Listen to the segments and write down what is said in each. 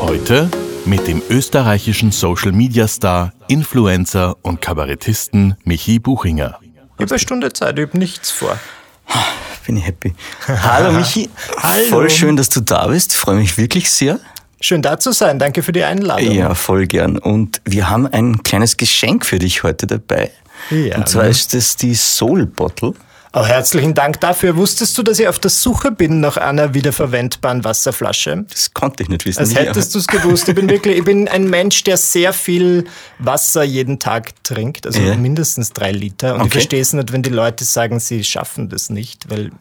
Heute mit dem österreichischen Social Media Star, Influencer und Kabarettisten Michi Buchinger. Eine Stunde Zeit, ich habe nichts vor. Bin ich happy. Hallo Michi. Hallo. Voll schön, dass du da bist. Freue mich wirklich sehr. Schön da zu sein, danke für die Einladung. Ja, voll gern. Und wir haben ein kleines Geschenk für dich heute dabei. Ja, Und zwar ne? ist es die Soul Bottle. Oh, herzlichen Dank dafür. Wusstest du, dass ich auf der Suche bin nach einer wiederverwendbaren Wasserflasche? Das konnte ich nicht wissen. Als hättest du es gewusst. Ich bin wirklich, ich bin ein Mensch, der sehr viel Wasser jeden Tag trinkt, also Ja. mindestens drei Liter. Und ich Okay. verstehe es nicht, wenn die Leute sagen, sie schaffen das nicht, weil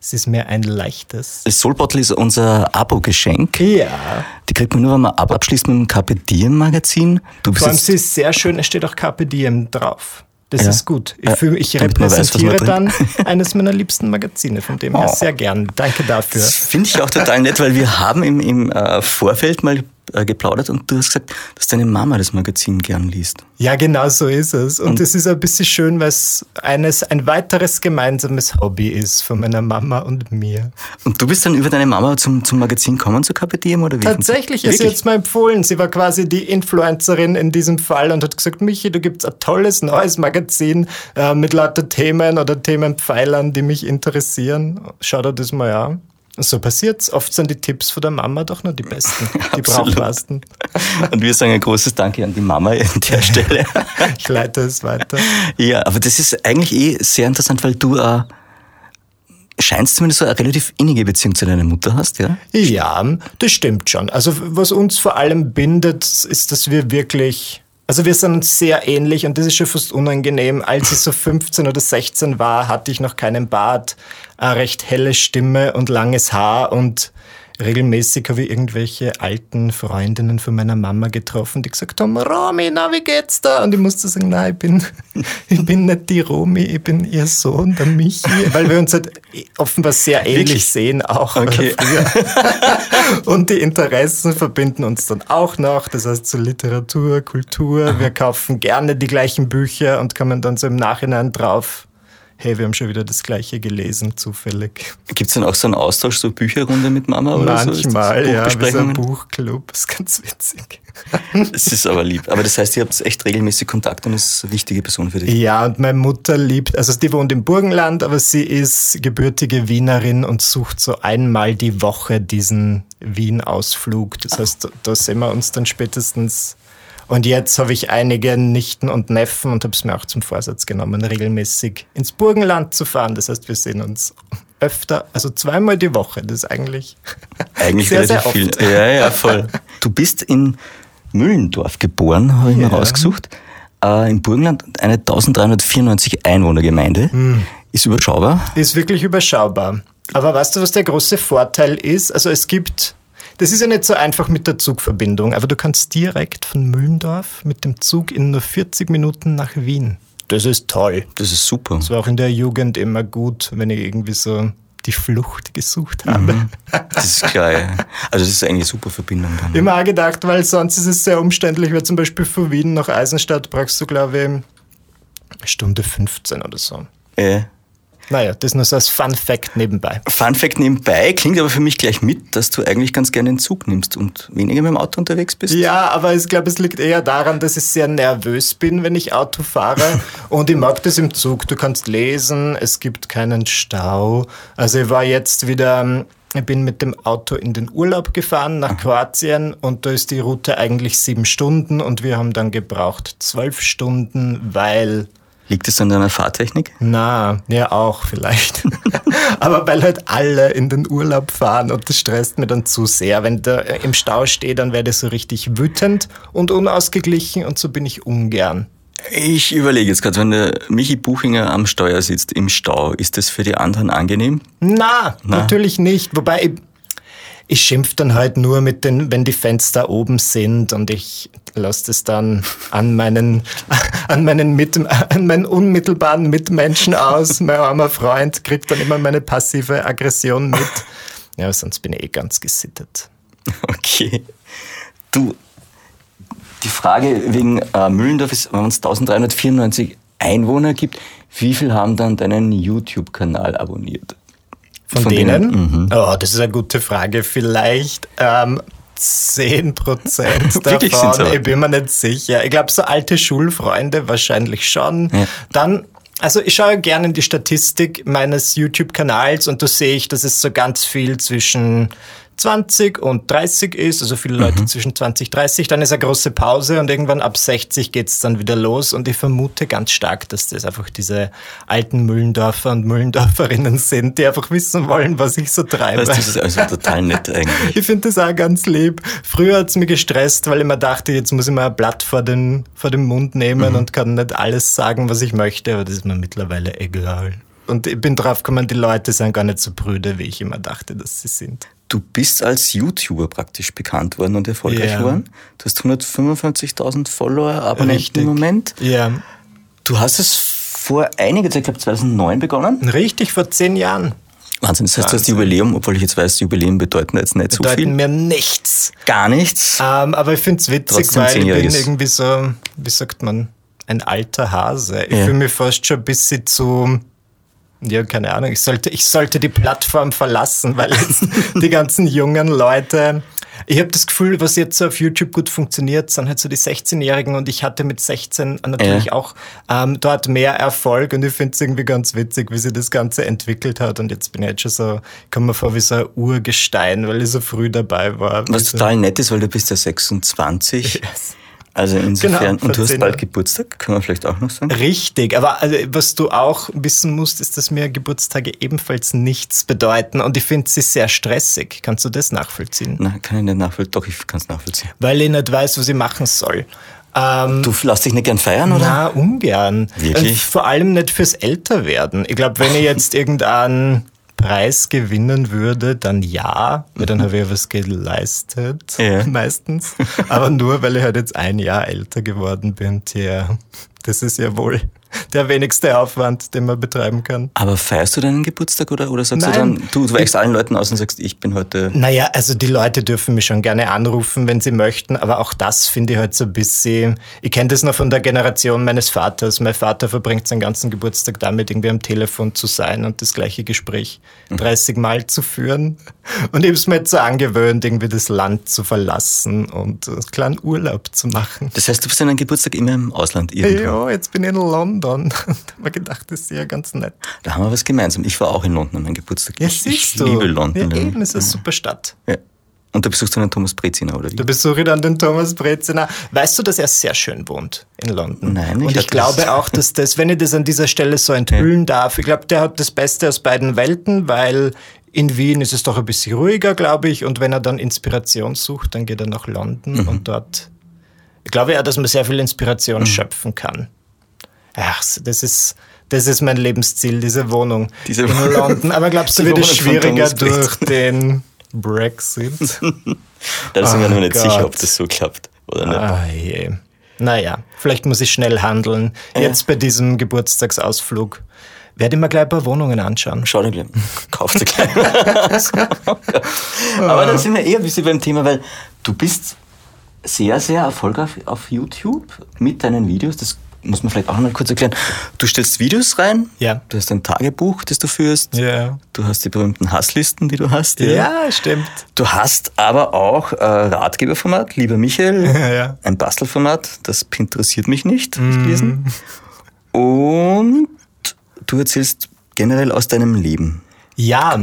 es ist mir ein leichtes. Die Soul Bottle ist unser Abo-Geschenk. Ja. Die kriegt man nur, wenn man Abo abschließt mit dem Carpe Diem Magazin. Du bist Vor allem, sie ist sehr schön, es steht auch Carpe Diem drauf. Das Ja. ist gut. Ich, Ja, fühl, ich man weiß, repräsentiere dann eines meiner liebsten Magazine, von dem her Oh. sehr gern. Danke dafür. Das finde ich auch total nett, weil wir haben im, im äh, Vorfeld mal äh, geplaudert und du hast gesagt, dass deine Mama das Magazin gern liest. Ja, genau so ist es. Und es ist ein bisschen schön, weil es eines, ein weiteres gemeinsames Hobby ist von meiner Mama und mir. Und du bist dann über deine Mama zum, zum Magazin gekommen, zu Diem oder wie? Tatsächlich ist sie Wirklich? jetzt mal empfohlen. Sie war quasi die Influencerin in diesem Fall und hat gesagt, Michi, du gibst ein tolles neues Magazin äh, mit lauter Themen oder Themenpfeilern, die mich interessieren. Schau dir das mal an. So passiert's. Oft sind die Tipps von der Mama doch nur die besten, die brauchbarsten. Und wir sagen ein großes Danke an die Mama an der Stelle. Ich leite es weiter. ja, aber das ist eigentlich eh sehr interessant, weil du äh, scheinst zumindest so eine relativ innige Beziehung zu deiner Mutter hast, ja? Ja, das stimmt schon. Also was uns vor allem bindet, ist, dass wir wirklich, also wir sind uns sehr ähnlich und das ist schon fast unangenehm. Als ich so 15 oder 16 war, hatte ich noch keinen Bart, eine recht helle Stimme und langes Haar und regelmäßig habe ich irgendwelche alten Freundinnen von meiner Mama getroffen, die gesagt haben, Romy, na, wie geht's da? Und ich musste sagen, nein, ich bin, ich bin nicht die Romy, ich bin ihr Sohn, der Michi, weil wir uns halt offenbar sehr ähnlich Wirklich? sehen, auch Okay. Und die Interessen verbinden uns dann auch noch. Das heißt, so Literatur, Kultur. Wir kaufen gerne die gleichen Bücher und kommen dann so im Nachhinein drauf. Hey, wir haben schon wieder das Gleiche gelesen, zufällig. Gibt's dann auch so einen Austausch, so Bücherrunde mit Mama oder so? Ist das Manchmal, ja, wie so ein? Buchclub. Ist ganz witzig. Das ist aber lieb. Aber das heißt, ihr habt echt regelmäßig Kontakt und ist eine wichtige Person für dich. Ja, und meine Mutter liebt, also die wohnt im Burgenland, aber sie ist gebürtige Wienerin und sucht so einmal die Woche diesen Wien-Ausflug. Das heißt, da sehen wir uns dann spätestens. Und jetzt habe ich einige Nichten und Neffen und habe es mir auch zum Vorsatz genommen, regelmäßig ins Burgenland zu fahren. Das heißt, wir sehen uns öfter, also zweimal die Woche. Das ist eigentlich, Eigentlich sehr, relativ sehr viel. oft. Ja, ja, voll. Du bist in Müllendorf geboren, habe ich Ja. mir rausgesucht. Äh, Im Burgenland eine 1394 Einwohnergemeinde. Hm. Ist überschaubar. Ist wirklich überschaubar. Aber weißt du, was der große Vorteil ist? Also es gibt, das ist ja nicht so einfach mit der Zugverbindung, aber du kannst direkt von Müllendorf mit dem Zug in nur 40 Minuten nach Wien. Das ist toll. Das ist super. Das war auch in der Jugend immer gut, wenn ich irgendwie so die Flucht gesucht habe. Das ist. Ja. Also das ist eigentlich eine super Verbindung dann. Immer auch gedacht, weil sonst ist es sehr umständlich, weil zum Beispiel von Wien nach Eisenstadt brauchst du, glaube ich, eine Stunde 15 oder so. Äh, Naja, das nur so als Fun Fact nebenbei. Fun Fact nebenbei klingt aber für mich gleich mit, dass du eigentlich ganz gerne den Zug nimmst und weniger mit dem Auto unterwegs bist. Ja, aber ich glaube, es liegt eher daran, dass ich sehr nervös bin, wenn ich Auto fahre. Und ich mag das im Zug. Du kannst lesen, es gibt keinen Stau. Also ich war jetzt wieder, ich bin mit dem Auto in den Urlaub gefahren nach Kroatien und da ist die Route eigentlich sieben Stunden und wir haben dann gebraucht zwölf Stunden, weil Liegt es an deiner Fahrtechnik? na, ja auch vielleicht. Aber weil halt alle in den Urlaub fahren und das stresst mir dann zu sehr. Wenn der im Stau steht, dann werde ich so richtig wütend und unausgeglichen und so bin ich ungern. Ich überlege jetzt gerade, wenn der Michi Buchinger am Steuer sitzt im Stau, ist das für die anderen angenehm? Na, Na. natürlich nicht. Wobei ich, ich schimpf dann halt nur mit den, wenn die Fenster oben sind und ich lasse das dann an meinen, an meinen, mit, an meinen unmittelbaren Mitmenschen aus. Mein armer Freund kriegt dann immer meine passive Aggression mit. Ja, sonst bin ich eh ganz gesittet. Okay. Du, die Frage wegen äh, Müllendorf ist, wenn es 1394 Einwohner gibt, wie viel haben dann deinen YouTube-Kanal abonniert? Von, Von denen? denen? Mhm. Oh, das ist eine gute Frage. Vielleicht ähm, 10 Prozent davon. ich bin mir nicht sicher. Ich glaube, so alte Schulfreunde wahrscheinlich schon. Ja. Dann also ich schaue gerne in die Statistik meines YouTube-Kanals und da sehe ich, dass es so ganz viel zwischen 20 und 30 ist, also viele Leute mhm. zwischen 20 und 30, dann ist eine große Pause und irgendwann ab 60 geht's dann wieder los und ich vermute ganz stark, dass das einfach diese alten Müllendorfer und Müllendorferinnen sind, die einfach wissen wollen, was ich so treibe. Das ist also total nett eigentlich. ich finde das auch ganz lieb. Früher hat's mir gestresst, weil ich mir dachte, jetzt muss ich mal ein Blatt vor den, vor den Mund nehmen mhm. und kann nicht alles sagen, was ich möchte, aber das ist mir mittlerweile egal. Und ich bin drauf gekommen, die Leute sind gar nicht so prüde, wie ich immer dachte, dass sie sind. Du bist als YouTuber praktisch bekannt worden und erfolgreich yeah. worden. Du hast 155.000 Follower Abonnenten im Moment. Ja. Du hast es vor einiger Zeit, ich glaube 2009 begonnen. Richtig, vor zehn Jahren. Wahnsinn, das heißt, Wahnsinn. das Jubiläum, obwohl ich jetzt weiß, Jubiläen bedeuten jetzt nicht bedeuten so viel. Bedeuten mir nichts. Gar nichts. Ähm, aber ich finde es witzig, Trotzdem weil ich bin irgendwie so, wie sagt man, ein alter Hase. Ich ja. fühle mich fast schon ein bisschen zu ja, keine Ahnung. Ich sollte, ich sollte die Plattform verlassen, weil jetzt die ganzen jungen Leute. Ich habe das Gefühl, was jetzt so auf YouTube gut funktioniert, sind halt so die 16-Jährigen und ich hatte mit 16 natürlich ja. auch ähm, dort mehr Erfolg und ich finde es irgendwie ganz witzig, wie sich das Ganze entwickelt hat und jetzt bin ich jetzt schon so, ich komme mir vor wie so ein Urgestein, weil ich so früh dabei war. Was total nett ist, weil du bist ja 26. Yes. Also insofern, genau, und du hast bald Geburtstag, kann man vielleicht auch noch sagen. Richtig, aber also, was du auch wissen musst, ist, dass mir Geburtstage ebenfalls nichts bedeuten und ich finde sie sehr stressig. Kannst du das nachvollziehen? Nein, kann ich nicht nachvollziehen. Doch, ich kann es nachvollziehen. Weil ich nicht weiß, was ich machen soll. Ähm, du lässt dich nicht gern feiern, oder? Na, ungern. Wirklich? Und vor allem nicht fürs Älterwerden. Ich glaube, wenn ich jetzt irgendeinen Preis gewinnen würde, dann ja, weil dann habe ich was geleistet, ja. meistens. Aber nur, weil ich halt jetzt ein Jahr älter geworden bin, tja, das ist ja wohl der wenigste Aufwand, den man betreiben kann. Aber feierst du deinen Geburtstag oder, oder sagst Nein. du dann, du, du weichst allen Leuten aus und sagst, ich bin heute. Naja, also die Leute dürfen mich schon gerne anrufen, wenn sie möchten, aber auch das finde ich halt so ein bisschen. Ich kenne das noch von der Generation meines Vaters. Mein Vater verbringt seinen ganzen Geburtstag damit, irgendwie am Telefon zu sein und das gleiche Gespräch 30 mhm. Mal zu führen. Und ich habe es mir jetzt so angewöhnt, irgendwie das Land zu verlassen und einen kleinen Urlaub zu machen. Das heißt, du bist an deinem Geburtstag immer im Ausland irgendwo? Ja, jetzt bin ich in London. London. da haben wir gedacht, das ist ja ganz nett. Da haben wir was gemeinsam. Ich war auch in London an meinem Geburtstag. Ja, ich, ich du. liebe London. Ja, eben, ist eine super Stadt. Ja. Und du besuchst dann den Thomas Breziner, oder wie? Du besuchst dann den Thomas Breziner. Weißt du, dass er sehr schön wohnt in London? Nein, Und ich glaube auch, dass das, wenn ich das an dieser Stelle so enthüllen ja. darf, ich glaube, der hat das Beste aus beiden Welten, weil in Wien ist es doch ein bisschen ruhiger, glaube ich. Und wenn er dann Inspiration sucht, dann geht er nach London mhm. und dort, ich glaube ja, dass man sehr viel Inspiration mhm. schöpfen kann. Ach, das ist, das ist mein Lebensziel, diese Wohnung diese in Wohnung. London. Aber glaubst du, wird es schwieriger durch den Brexit? da sind wir noch nicht Gott. sicher, ob das so klappt oder nicht. Ah, je. Naja, vielleicht muss ich schnell handeln. Jetzt bei diesem Geburtstagsausflug werde ich mir gleich ein paar Wohnungen anschauen. Schau dir gleich. Kauf dir gleich. Aber dann sind wir eher ein bisschen beim Thema, weil du bist sehr, sehr erfolgreich auf YouTube mit deinen Videos. Das muss man vielleicht auch noch mal kurz erklären. Du stellst Videos rein, ja. du hast ein Tagebuch, das du führst, ja. du hast die berühmten Hasslisten, die du hast. Ja, ja stimmt. Du hast aber auch äh, Ratgeberformat, lieber Michael, ja, ein Bastelformat, das interessiert mich nicht, mm. gelesen. Und du erzählst generell aus deinem Leben. Ja,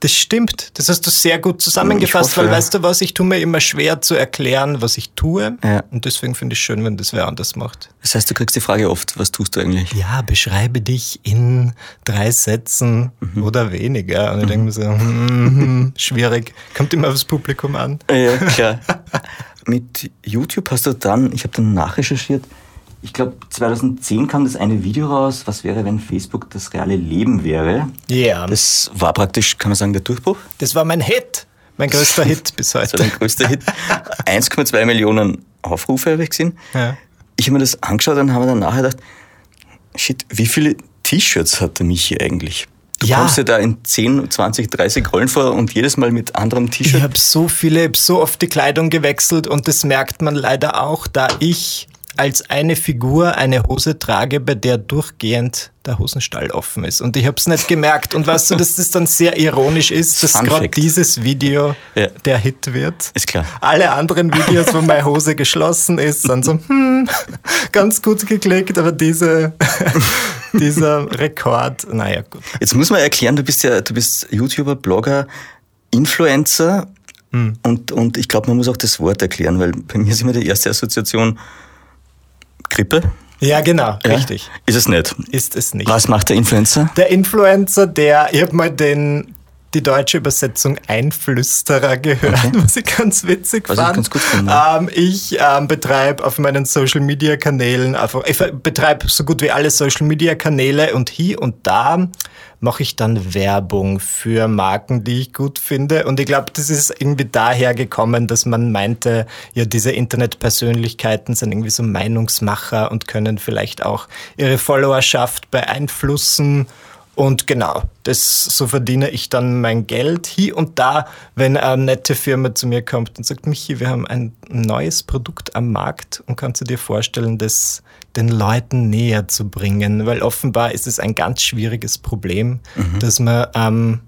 das stimmt. Das hast du sehr gut zusammengefasst, hoffe, weil weißt du was, ich tue mir immer schwer zu erklären, was ich tue. Ja. Und deswegen finde ich es schön, wenn das wer anders macht. Das heißt, du kriegst die Frage oft, was tust du eigentlich? Ja, beschreibe dich in drei Sätzen mhm. oder weniger. Und ich mhm. denke mir so, mm, schwierig. Kommt immer aufs Publikum an. Ja, klar. Mit YouTube hast du dann, ich habe dann nachrecherchiert, ich glaube, 2010 kam das eine Video raus, was wäre, wenn Facebook das reale Leben wäre. Ja. Yeah. Das war praktisch, kann man sagen, der Durchbruch. Das war mein Hit. Mein größter Hit bis heute. Das war dein größter Hit. 1,2 Millionen Aufrufe habe ich gesehen. Ja. Ich habe mir das angeschaut und habe dann nachher gedacht, shit, wie viele T-Shirts hat der Michi eigentlich? Du Ja. kommst ja da in 10, 20, 30 Rollen vor und jedes Mal mit anderem Ich T-Shirt. habe so viele, ich so oft die Kleidung gewechselt und das merkt man leider auch, da ich als eine Figur eine Hose trage, bei der durchgehend der Hosenstall offen ist. Und ich habe es nicht gemerkt. Und weißt du, dass das dann sehr ironisch ist, dass gerade dieses Video Ja. der Hit wird. Ist klar. Alle anderen Videos, wo meine Hose geschlossen ist, sind so, hm, ganz gut geklickt, aber diese, dieser Rekord, naja, gut. Jetzt muss man erklären, du bist ja, du bist YouTuber, Blogger, Influencer Hm. und, und ich glaube, man muss auch das Wort erklären, weil bei mir ist immer die erste Assoziation Grippe. Ja, genau, Ja? richtig. Ist es nicht. Ist es nicht. Was macht der Influencer? Der Influencer, der, ich habe mal den, die deutsche Übersetzung Einflüsterer gehört, was ich ganz witzig Was ich fand. ganz gut finde. Ähm, ich ähm, betreibe auf meinen Social Media Kanälen einfach, ich betreibe so gut wie alle Social Media Kanäle und hier und da mache ich dann Werbung für Marken, die ich gut finde. Und ich glaube, das ist irgendwie daher gekommen, dass man meinte, ja, diese Internetpersönlichkeiten sind irgendwie so Meinungsmacher und können vielleicht auch ihre Followerschaft beeinflussen. Und genau, das, so verdiene ich dann mein Geld. Hier und da, wenn eine nette Firma zu mir kommt und sagt, Michi, wir haben ein neues Produkt am Markt und kannst du dir vorstellen, das den Leuten näher zu bringen? Weil offenbar ist es ein ganz schwieriges Problem, dass man, ähm,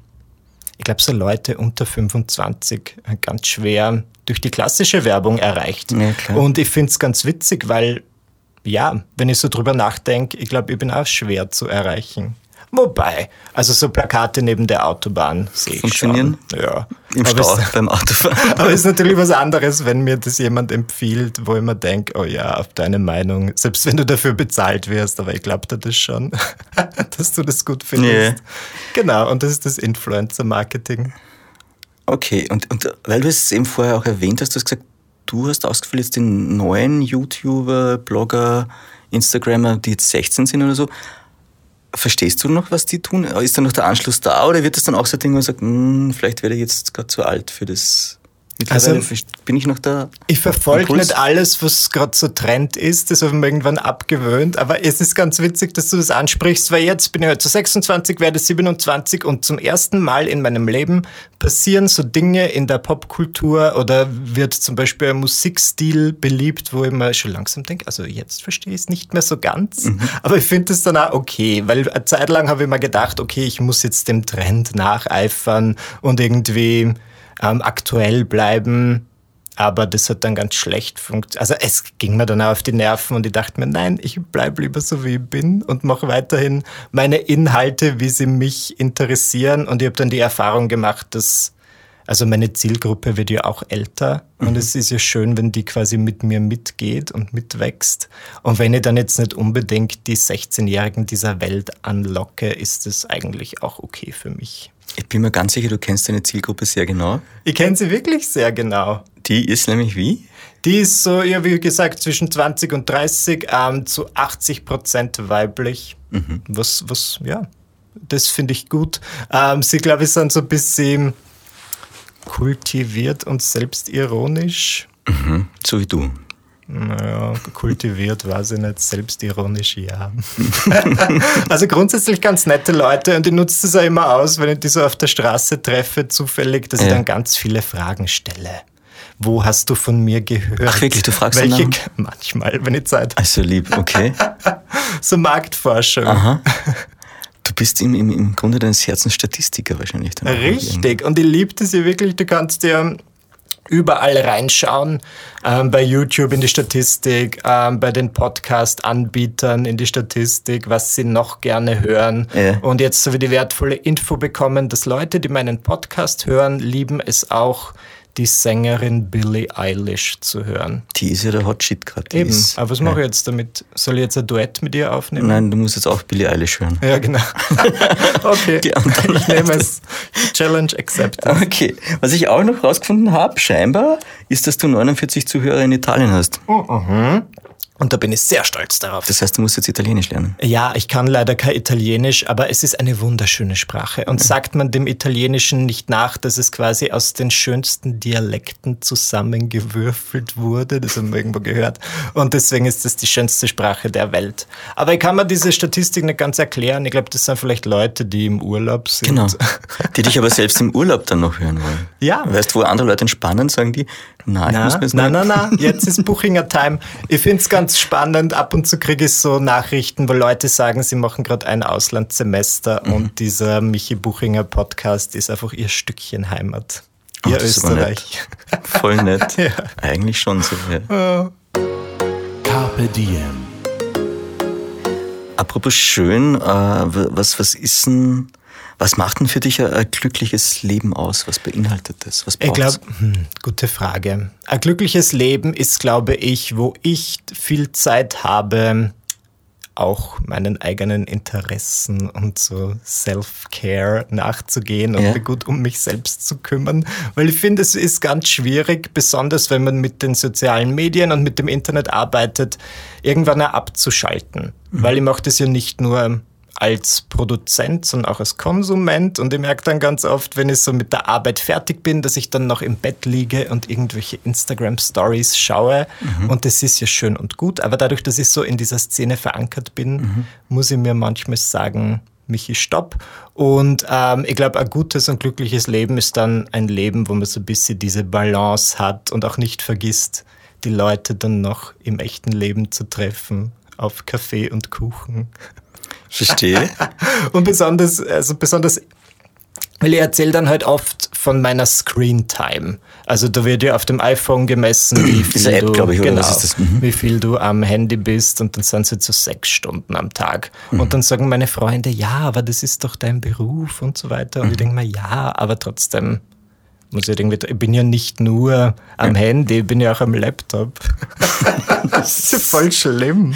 ich glaube, so Leute unter 25 ganz schwer durch die klassische Werbung erreicht. Ja. Und ich finde es ganz witzig, weil ja, wenn ich so drüber nachdenke, ich glaube, ich bin auch schwer zu erreichen. Wobei, also so Plakate neben der Autobahn sehe ich Funktionieren? schon. Ja. Im aber Stau Es, beim Autofahren. aber es ist natürlich was anderes, wenn mir das jemand empfiehlt, wo ich mir denke, oh ja, auf deine Meinung, selbst wenn du dafür bezahlt wirst, aber ich glaube dir das schon, dass du das gut findest. Nee. Genau, und das ist das Influencer-Marketing. Okay, und, und weil du es eben vorher auch erwähnt hast, du hast gesagt, du hast ausgefüllt jetzt den neuen YouTuber, Blogger, Instagrammer, die jetzt 16 sind oder so. Verstehst du noch, was die tun? Ist da noch der Anschluss da oder wird das dann auch so ein Ding, wo man sagt, hm, vielleicht werde ich jetzt gerade zu alt für das? Mittlerweile Also- bin ich noch da? Ich verfolge nicht alles, was gerade so Trend ist. Das habe ich mir irgendwann abgewöhnt. Aber es ist ganz witzig, dass du das ansprichst, weil jetzt bin ich heute 26, werde 27 und zum ersten Mal in meinem Leben passieren so Dinge in der Popkultur oder wird zum Beispiel ein Musikstil beliebt, wo ich mir schon langsam denke, also jetzt verstehe ich es nicht mehr so ganz. Aber ich finde es dann auch okay, weil eine Zeit lang habe ich mir gedacht, okay, ich muss jetzt dem Trend nacheifern und irgendwie ähm, aktuell bleiben. Aber das hat dann ganz schlecht funktioniert. Also es ging mir dann auch auf die Nerven und ich dachte mir, nein, ich bleibe lieber so, wie ich bin und mache weiterhin meine Inhalte, wie sie mich interessieren. Und ich habe dann die Erfahrung gemacht, dass, also meine Zielgruppe wird ja auch älter und es ist ja schön, wenn die quasi mit mir mitgeht und mitwächst. Und wenn ich dann jetzt nicht unbedingt die 16-Jährigen dieser Welt anlocke, ist es eigentlich auch okay für mich. Ich bin mir ganz sicher, du kennst deine Zielgruppe sehr genau. Ich kenne sie wirklich sehr genau. Die ist nämlich wie? Die ist so, ja, wie gesagt, zwischen 20 und 30, ähm, zu 80 Prozent weiblich. Was, was, ja, das finde ich gut. Ähm, sie, glaube ich, sind so ein bisschen kultiviert und selbstironisch. So wie du. Naja, kultiviert weiß ich nicht, selbstironisch ja. also grundsätzlich ganz nette Leute und ich nutze das auch immer aus, wenn ich die so auf der Straße treffe, zufällig, dass ich Ja. dann ganz viele Fragen stelle. Wo hast du von mir gehört? Ach, wirklich? Du fragst Welche, danach? Manchmal, wenn ich Zeit habe. Also lieb, okay. So Marktforschung. Aha. Du bist im, im, im Grunde deines Herzens Statistiker wahrscheinlich. Richtig. Und ich liebe das ja wirklich. Du kannst dir überall reinschauen. Ähm, bei YouTube in die Statistik, ähm, bei den Podcast-Anbietern in die Statistik, was sie noch gerne hören. Ja. Und jetzt so wie die wertvolle Info bekommen, dass Leute, die meinen Podcast hören, lieben es auch, die Sängerin Billie Eilish zu hören. Die ist ja der Hot Shit gerade. Eben. Aber was mache ich jetzt damit? Soll ich jetzt ein Duett mit ihr aufnehmen? Nein, du musst jetzt auch Billie Eilish hören. Ja, genau. okay. Die anderen ich nehme es. Challenge accepted. Okay, was ich auch noch rausgefunden habe, scheinbar, ist, dass du 49 Zuhörer in Italien hast. Und da bin ich sehr stolz darauf. Das heißt, du musst jetzt Italienisch lernen. Ja, ich kann leider kein Italienisch, aber es ist eine wunderschöne Sprache. Und sagt man dem Italienischen nicht nach, dass es quasi aus den schönsten Dialekten zusammengewürfelt wurde? Das haben wir irgendwo gehört. Und deswegen ist es die schönste Sprache der Welt. Aber ich kann mir diese Statistik nicht ganz erklären. Ich glaube, das sind vielleicht Leute, die im Urlaub sind. Genau. Die dich aber selbst im Urlaub dann noch hören wollen. Ja. Weißt du, wo andere Leute entspannen, sagen die, nein, ich muss mir jetzt nein, mal- nein, nein, jetzt ist Buchinger Time. Ich finde es ganz spannend. Ab und zu kriege ich so Nachrichten, wo Leute sagen, sie machen gerade ein Auslandssemester Mhm. und dieser Michi Buchinger Podcast ist einfach ihr Stückchen Heimat. Ihr Oh, Österreich. Voll nett. Ja. Eigentlich schon so. Ja. Carpe Diem. Apropos schön, äh, was, was ist denn, was macht denn für dich ein, ein glückliches Leben aus? Was beinhaltet das? Was Ich braucht's? glaube, hm, gute Frage. Ein glückliches Leben ist, glaube ich, wo ich viel Zeit habe, auch meinen eigenen Interessen und so Self-Care nachzugehen und Ja. mich gut um mich selbst zu kümmern. Weil ich finde, es ist ganz schwierig, besonders wenn man mit den sozialen Medien und mit dem Internet arbeitet, irgendwann abzuschalten. Weil ich mache das ja nicht nur als Produzent, sondern auch als Konsument. Und ich merke dann ganz oft, wenn ich so mit der Arbeit fertig bin, dass ich dann noch im Bett liege und irgendwelche Instagram-Stories schaue. Und das ist ja schön und gut. Aber dadurch, dass ich so in dieser Szene verankert bin, muss ich mir manchmal sagen, Michi, stopp. Und ähm, ich glaube, ein gutes und glückliches Leben ist dann ein Leben, wo man so ein bisschen diese Balance hat und auch nicht vergisst, die Leute dann noch im echten Leben zu treffen auf Kaffee und Kuchen. Verstehe. Und besonders, also besonders, weil ich erzähle dann halt oft von meiner Screen Time. Also da wird ja auf dem iPhone gemessen, wie viel App, du, ich, genau? Mhm. wie viel du am Handy bist und dann sind es jetzt so sechs Stunden am Tag. Mhm. Und dann sagen meine Freunde, ja, aber das ist doch dein Beruf und so weiter. Und Mhm. ich denke mir, ja, aber trotzdem muss ich irgendwie, ich bin ja nicht nur am Handy, ich bin ja auch am Laptop. das ist ja voll schlimm.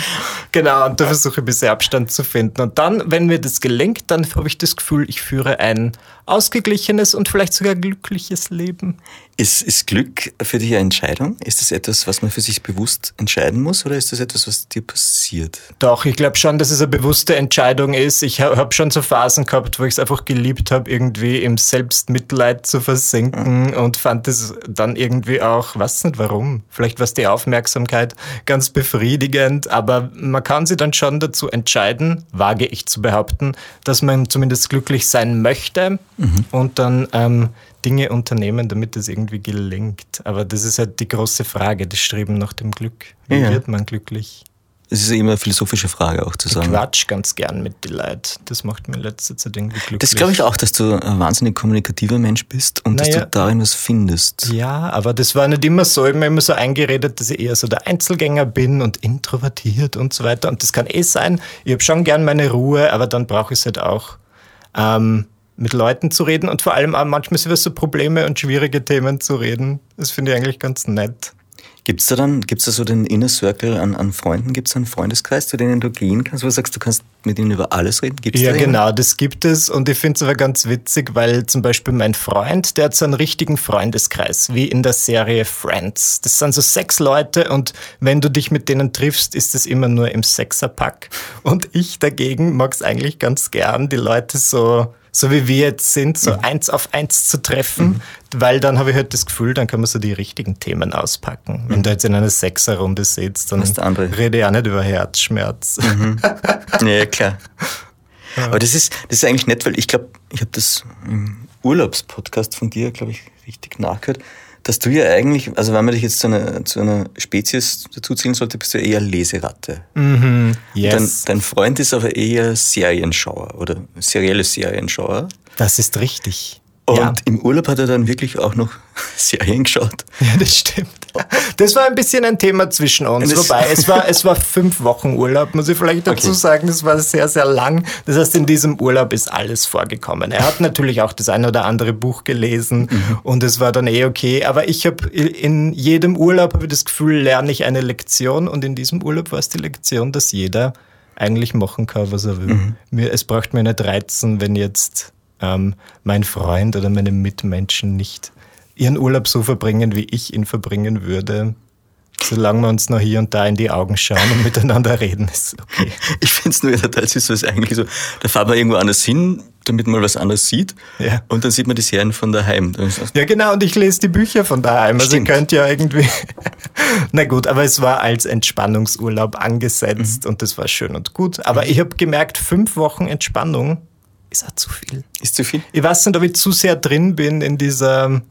Genau, und da versuche ich ein bisschen Abstand zu finden. Und dann, wenn mir das gelingt, dann habe ich das Gefühl, ich führe ein ausgeglichenes und vielleicht sogar glückliches Leben. Ist, ist Glück für dich eine Entscheidung? Ist das etwas, was man für sich bewusst entscheiden muss oder ist das etwas, was dir passiert? Doch, ich glaube schon, dass es eine bewusste Entscheidung ist. Ich ha- habe schon so Phasen gehabt, wo ich es einfach geliebt habe, irgendwie im Selbstmitleid zu versinken und fand es dann irgendwie auch, weiß nicht warum, vielleicht war es die Aufmerksamkeit, ganz befriedigend, aber man kann sich dann schon dazu entscheiden, wage ich zu behaupten, dass man zumindest glücklich sein möchte und dann ähm, Dinge unternehmen, damit es irgendwie gelingt. Aber das ist halt die große Frage, das Streben nach dem Glück. Wie Ja. wird man glücklich? Es ist immer eine philosophische Frage auch zu Ich sagen. quatsch ganz gern mit den Leuten. Das macht mir in letzter Zeit irgendwie glücklich. Das glaube ich auch, dass du ein wahnsinnig kommunikativer Mensch bist und dass Naja. du darin was findest. Ja, aber das war nicht immer so. Ich habe mir immer so eingeredet, dass ich eher so der Einzelgänger bin und introvertiert und so weiter. Und das kann eh sein. Ich habe schon gern meine Ruhe, aber dann brauche ich es halt auch, ähm, mit Leuten zu reden und vor allem auch manchmal über so Probleme und schwierige Themen zu reden. Das finde ich eigentlich ganz nett. Gibt es da dann, gibt's da so den Inner Circle an, an Freunden? Gibt es einen Freundeskreis, zu denen du gehen kannst, wo du sagst, du kannst mit ihnen über alles reden? Gibt's Ja, da genau, das gibt es und ich finde es aber ganz witzig, weil zum Beispiel mein Freund, der hat so einen richtigen Freundeskreis, wie in der Serie Friends. Das sind so sechs Leute und wenn du dich mit denen triffst, ist es immer nur im Sechserpack. Und ich dagegen mag es eigentlich ganz gern, die Leute so, so wie wir jetzt sind, so eins auf eins zu treffen, weil dann habe ich halt das Gefühl, dann kann man so die richtigen Themen auspacken. Wenn du jetzt in einer Sechserrunde sitzt, dann rede ich auch nicht über Herzschmerz. Ja, klar. Aber das ist, das ist eigentlich nett, weil ich glaube, ich habe das im Urlaubspodcast von dir, glaube ich, richtig nachgehört, dass du ja eigentlich, also wenn man dich jetzt zu einer, zu einer Spezies dazuzählen sollte, bist du eher Leseratte. Dein, Yes. dein Freund ist aber eher Serienschauer oder serielle Serienschauer. Das ist richtig. Und ja. im Urlaub hat er dann wirklich auch noch Serien geschaut. ja, das stimmt. Das war ein bisschen ein Thema zwischen uns. Das- Wobei, es war, es war fünf Wochen Urlaub, muss ich vielleicht dazu Okay. sagen. Das war sehr, sehr lang. Das heißt, in diesem Urlaub ist alles vorgekommen. Er hat natürlich auch das ein oder andere Buch gelesen und es war dann eh okay. Aber ich habe in jedem Urlaub habe ich das Gefühl, lerne ich eine Lektion und in diesem Urlaub war es die Lektion, dass jeder eigentlich machen kann, was er will. Mir, es braucht mir nicht reizen, wenn jetzt ähm, mein Freund oder meine Mitmenschen nicht ihren Urlaub so verbringen, wie ich ihn verbringen würde. Solange wir uns noch hier und da in die Augen schauen und miteinander reden, ist okay. Ich finde es nur total süß, weil es eigentlich so, da fahren wir irgendwo anders hin, damit man was anderes sieht. Ja. Und dann sieht man die Serien von daheim. Ja, genau, und ich lese die Bücher von daheim. Also ihr könnt ja irgendwie. Na gut, aber es war als Entspannungsurlaub angesetzt mhm. und das war schön und gut. Aber mhm. ich habe gemerkt, fünf Wochen Entspannung ist auch zu viel. Ist zu viel? Ich weiß nicht, ob ich zu sehr drin bin in dieser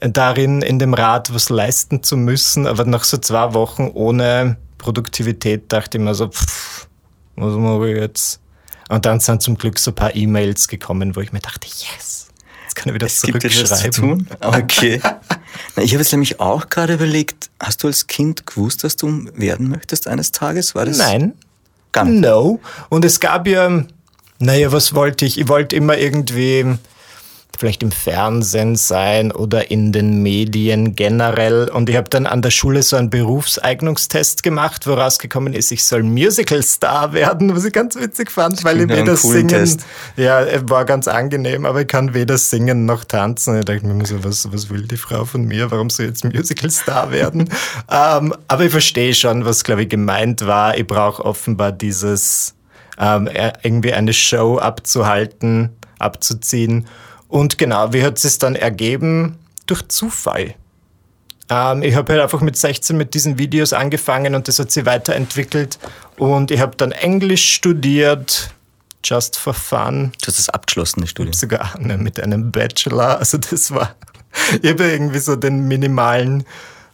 darin, in dem Rat was leisten zu müssen. Aber nach so zwei Wochen ohne Produktivität dachte ich mir so, pff, was mache ich jetzt? Und dann sind zum Glück so ein paar E-Mails gekommen, wo ich mir dachte, yes, jetzt kann ich wieder es zurückschreiben. Okay. Na, ich habe jetzt nämlich auch gerade überlegt, hast du als Kind gewusst, dass du werden möchtest eines Tages? War das? Nein. Gar nicht. No. Und es gab ja, naja, was wollte ich? Ich wollte immer irgendwie vielleicht im Fernsehen sein oder in den Medien generell. Und ich habe dann an der Schule so einen Berufseignungstest gemacht, wo rausgekommen ist, ich soll Musical-Star werden, was ich ganz witzig fand, weil ich weder singen, Test. ja, war ganz angenehm, aber ich kann weder singen noch tanzen. Ich dachte mir so, was, was will die Frau von mir? Warum soll ich jetzt Musical-Star werden? ähm, aber ich verstehe schon, was, glaube ich, gemeint war. Ich brauche offenbar dieses, ähm, irgendwie eine Show abzuhalten, abzuziehen. Und genau, wie hat es dann ergeben? Durch Zufall. Ähm, ich habe halt einfach mit 16 mit diesen Videos angefangen und das hat sich weiterentwickelt. Und ich habe dann Englisch studiert, just for fun. Du hast das abgeschlossene Studium? Sogar ne, mit einem Bachelor. Also das war, ich habe irgendwie so den minimalen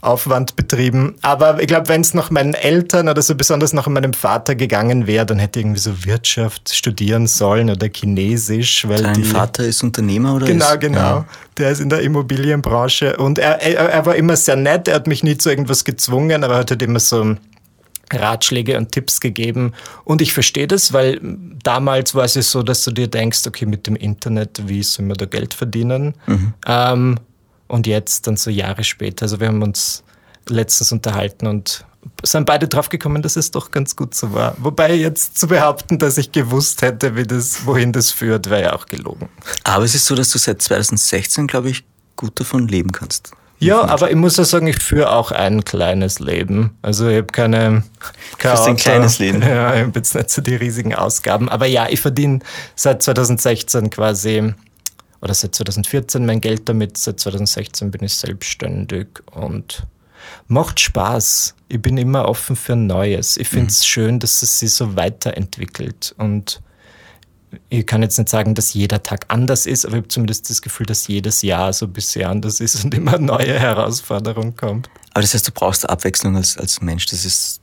Aufwand betrieben. Aber ich glaube, wenn es nach meinen Eltern oder so besonders nach meinem Vater gegangen wäre, dann hätte ich irgendwie so Wirtschaft studieren sollen oder Chinesisch. Weil Dein die, Vater ist Unternehmer oder? Genau, ist, genau. Ja. Der ist in der Immobilienbranche und er, er, er war immer sehr nett. Er hat mich nie zu irgendwas gezwungen, aber er hat halt immer so Ratschläge und Tipps gegeben. Und ich verstehe das, weil damals war es ja so, dass du dir denkst, okay, mit dem Internet, wie soll man da Geld verdienen? Mhm. Ähm, und jetzt dann so Jahre später. Also wir haben uns letztens unterhalten und sind beide drauf gekommen, dass es doch ganz gut so war. Wobei jetzt zu behaupten, dass ich gewusst hätte, wie das, wohin das führt, wäre ja auch gelogen. Aber es ist so, dass du seit 2016, glaube ich, gut davon leben kannst. Ja, aber ich muss ja sagen, ich führe auch ein kleines Leben. Also ich habe keine, keine Auto. ein kleines Leben. Ja, ich habe jetzt nicht so die riesigen Ausgaben. Aber ja, ich verdiene seit 2016 quasi oder seit 2014 mein Geld damit, seit 2016 bin ich selbstständig und macht Spaß. Ich bin immer offen für Neues. Ich finde es mhm. schön, dass es sich so weiterentwickelt und ich kann jetzt nicht sagen, dass jeder Tag anders ist, aber ich habe zumindest das Gefühl, dass jedes Jahr so ein bisschen anders ist und immer neue Herausforderung kommt. Aber das heißt, du brauchst Abwechslung als, als Mensch. Das ist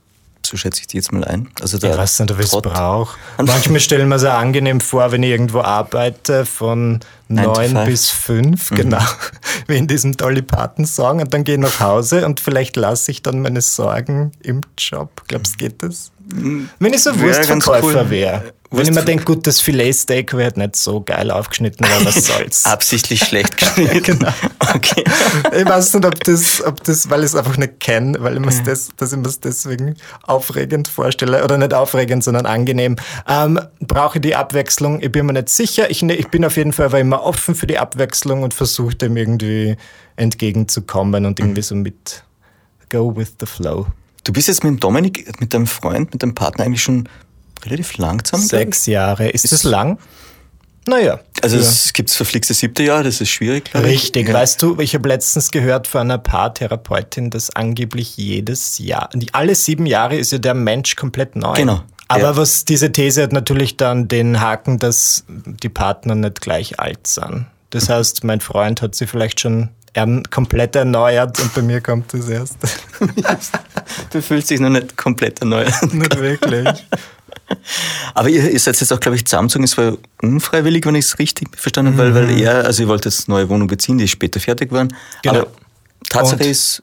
so schätze ich die jetzt mal ein. Also der ich weiß nicht, ob ich es brauche. Manchmal stellen wir es auch angenehm vor, wenn ich irgendwo arbeite, von neun bis fünf, mhm. genau, wie in diesem Dolly Parton-Song. Und dann gehe ich nach Hause und vielleicht lasse ich dann meine Sorgen im Job. Glaubst du, geht das? Mhm. Wenn ich so Wurstverkäufer wäre. Wenn ich mir denke, gut, das Filetsteak wird nicht so geil aufgeschnitten, aber was soll's. Absichtlich schlecht geschnitten. genau. Okay. Ich weiß nicht, ob das, ob das weil ich es einfach nicht kenne, weil ich mir das, dass ich mir deswegen aufregend vorstelle. Oder nicht aufregend, sondern angenehm. Ähm, brauche ich die Abwechslung? Ich bin mir nicht sicher. Ich, ne, ich bin auf jeden Fall aber immer offen für die Abwechslung und versuche dem irgendwie entgegenzukommen und irgendwie so mit go with the flow. Du bist jetzt mit Dominik, mit deinem Freund, mit deinem Partner eigentlich schon relativ langsam. Sechs Jahre. Ist, ist das lang? Naja. Also ja. es gibt das verflixte siebte Jahr, das ist schwierig, glaube ich. Richtig. Ja. Weißt du, ich habe letztens gehört von einer Paartherapeutin, dass angeblich jedes Jahr, alle sieben Jahre ist ja der Mensch komplett neu. Genau. Aber ja. was diese These hat natürlich dann den Haken, dass die Partner nicht gleich alt sind. Das heißt, mein Freund hat sie vielleicht schon komplett erneuert und bei mir kommt das erst. du fühlst dich noch nicht komplett erneuert. Nicht wirklich. Aber ihr, ihr seid jetzt auch, glaube ich, zusammengezogen. Es war unfreiwillig, wenn ich es richtig verstanden habe, mhm. weil, weil mhm. er, also ihr wollt jetzt neue Wohnung beziehen, die später fertig geworden. Genau. Aber Tatsache und ist,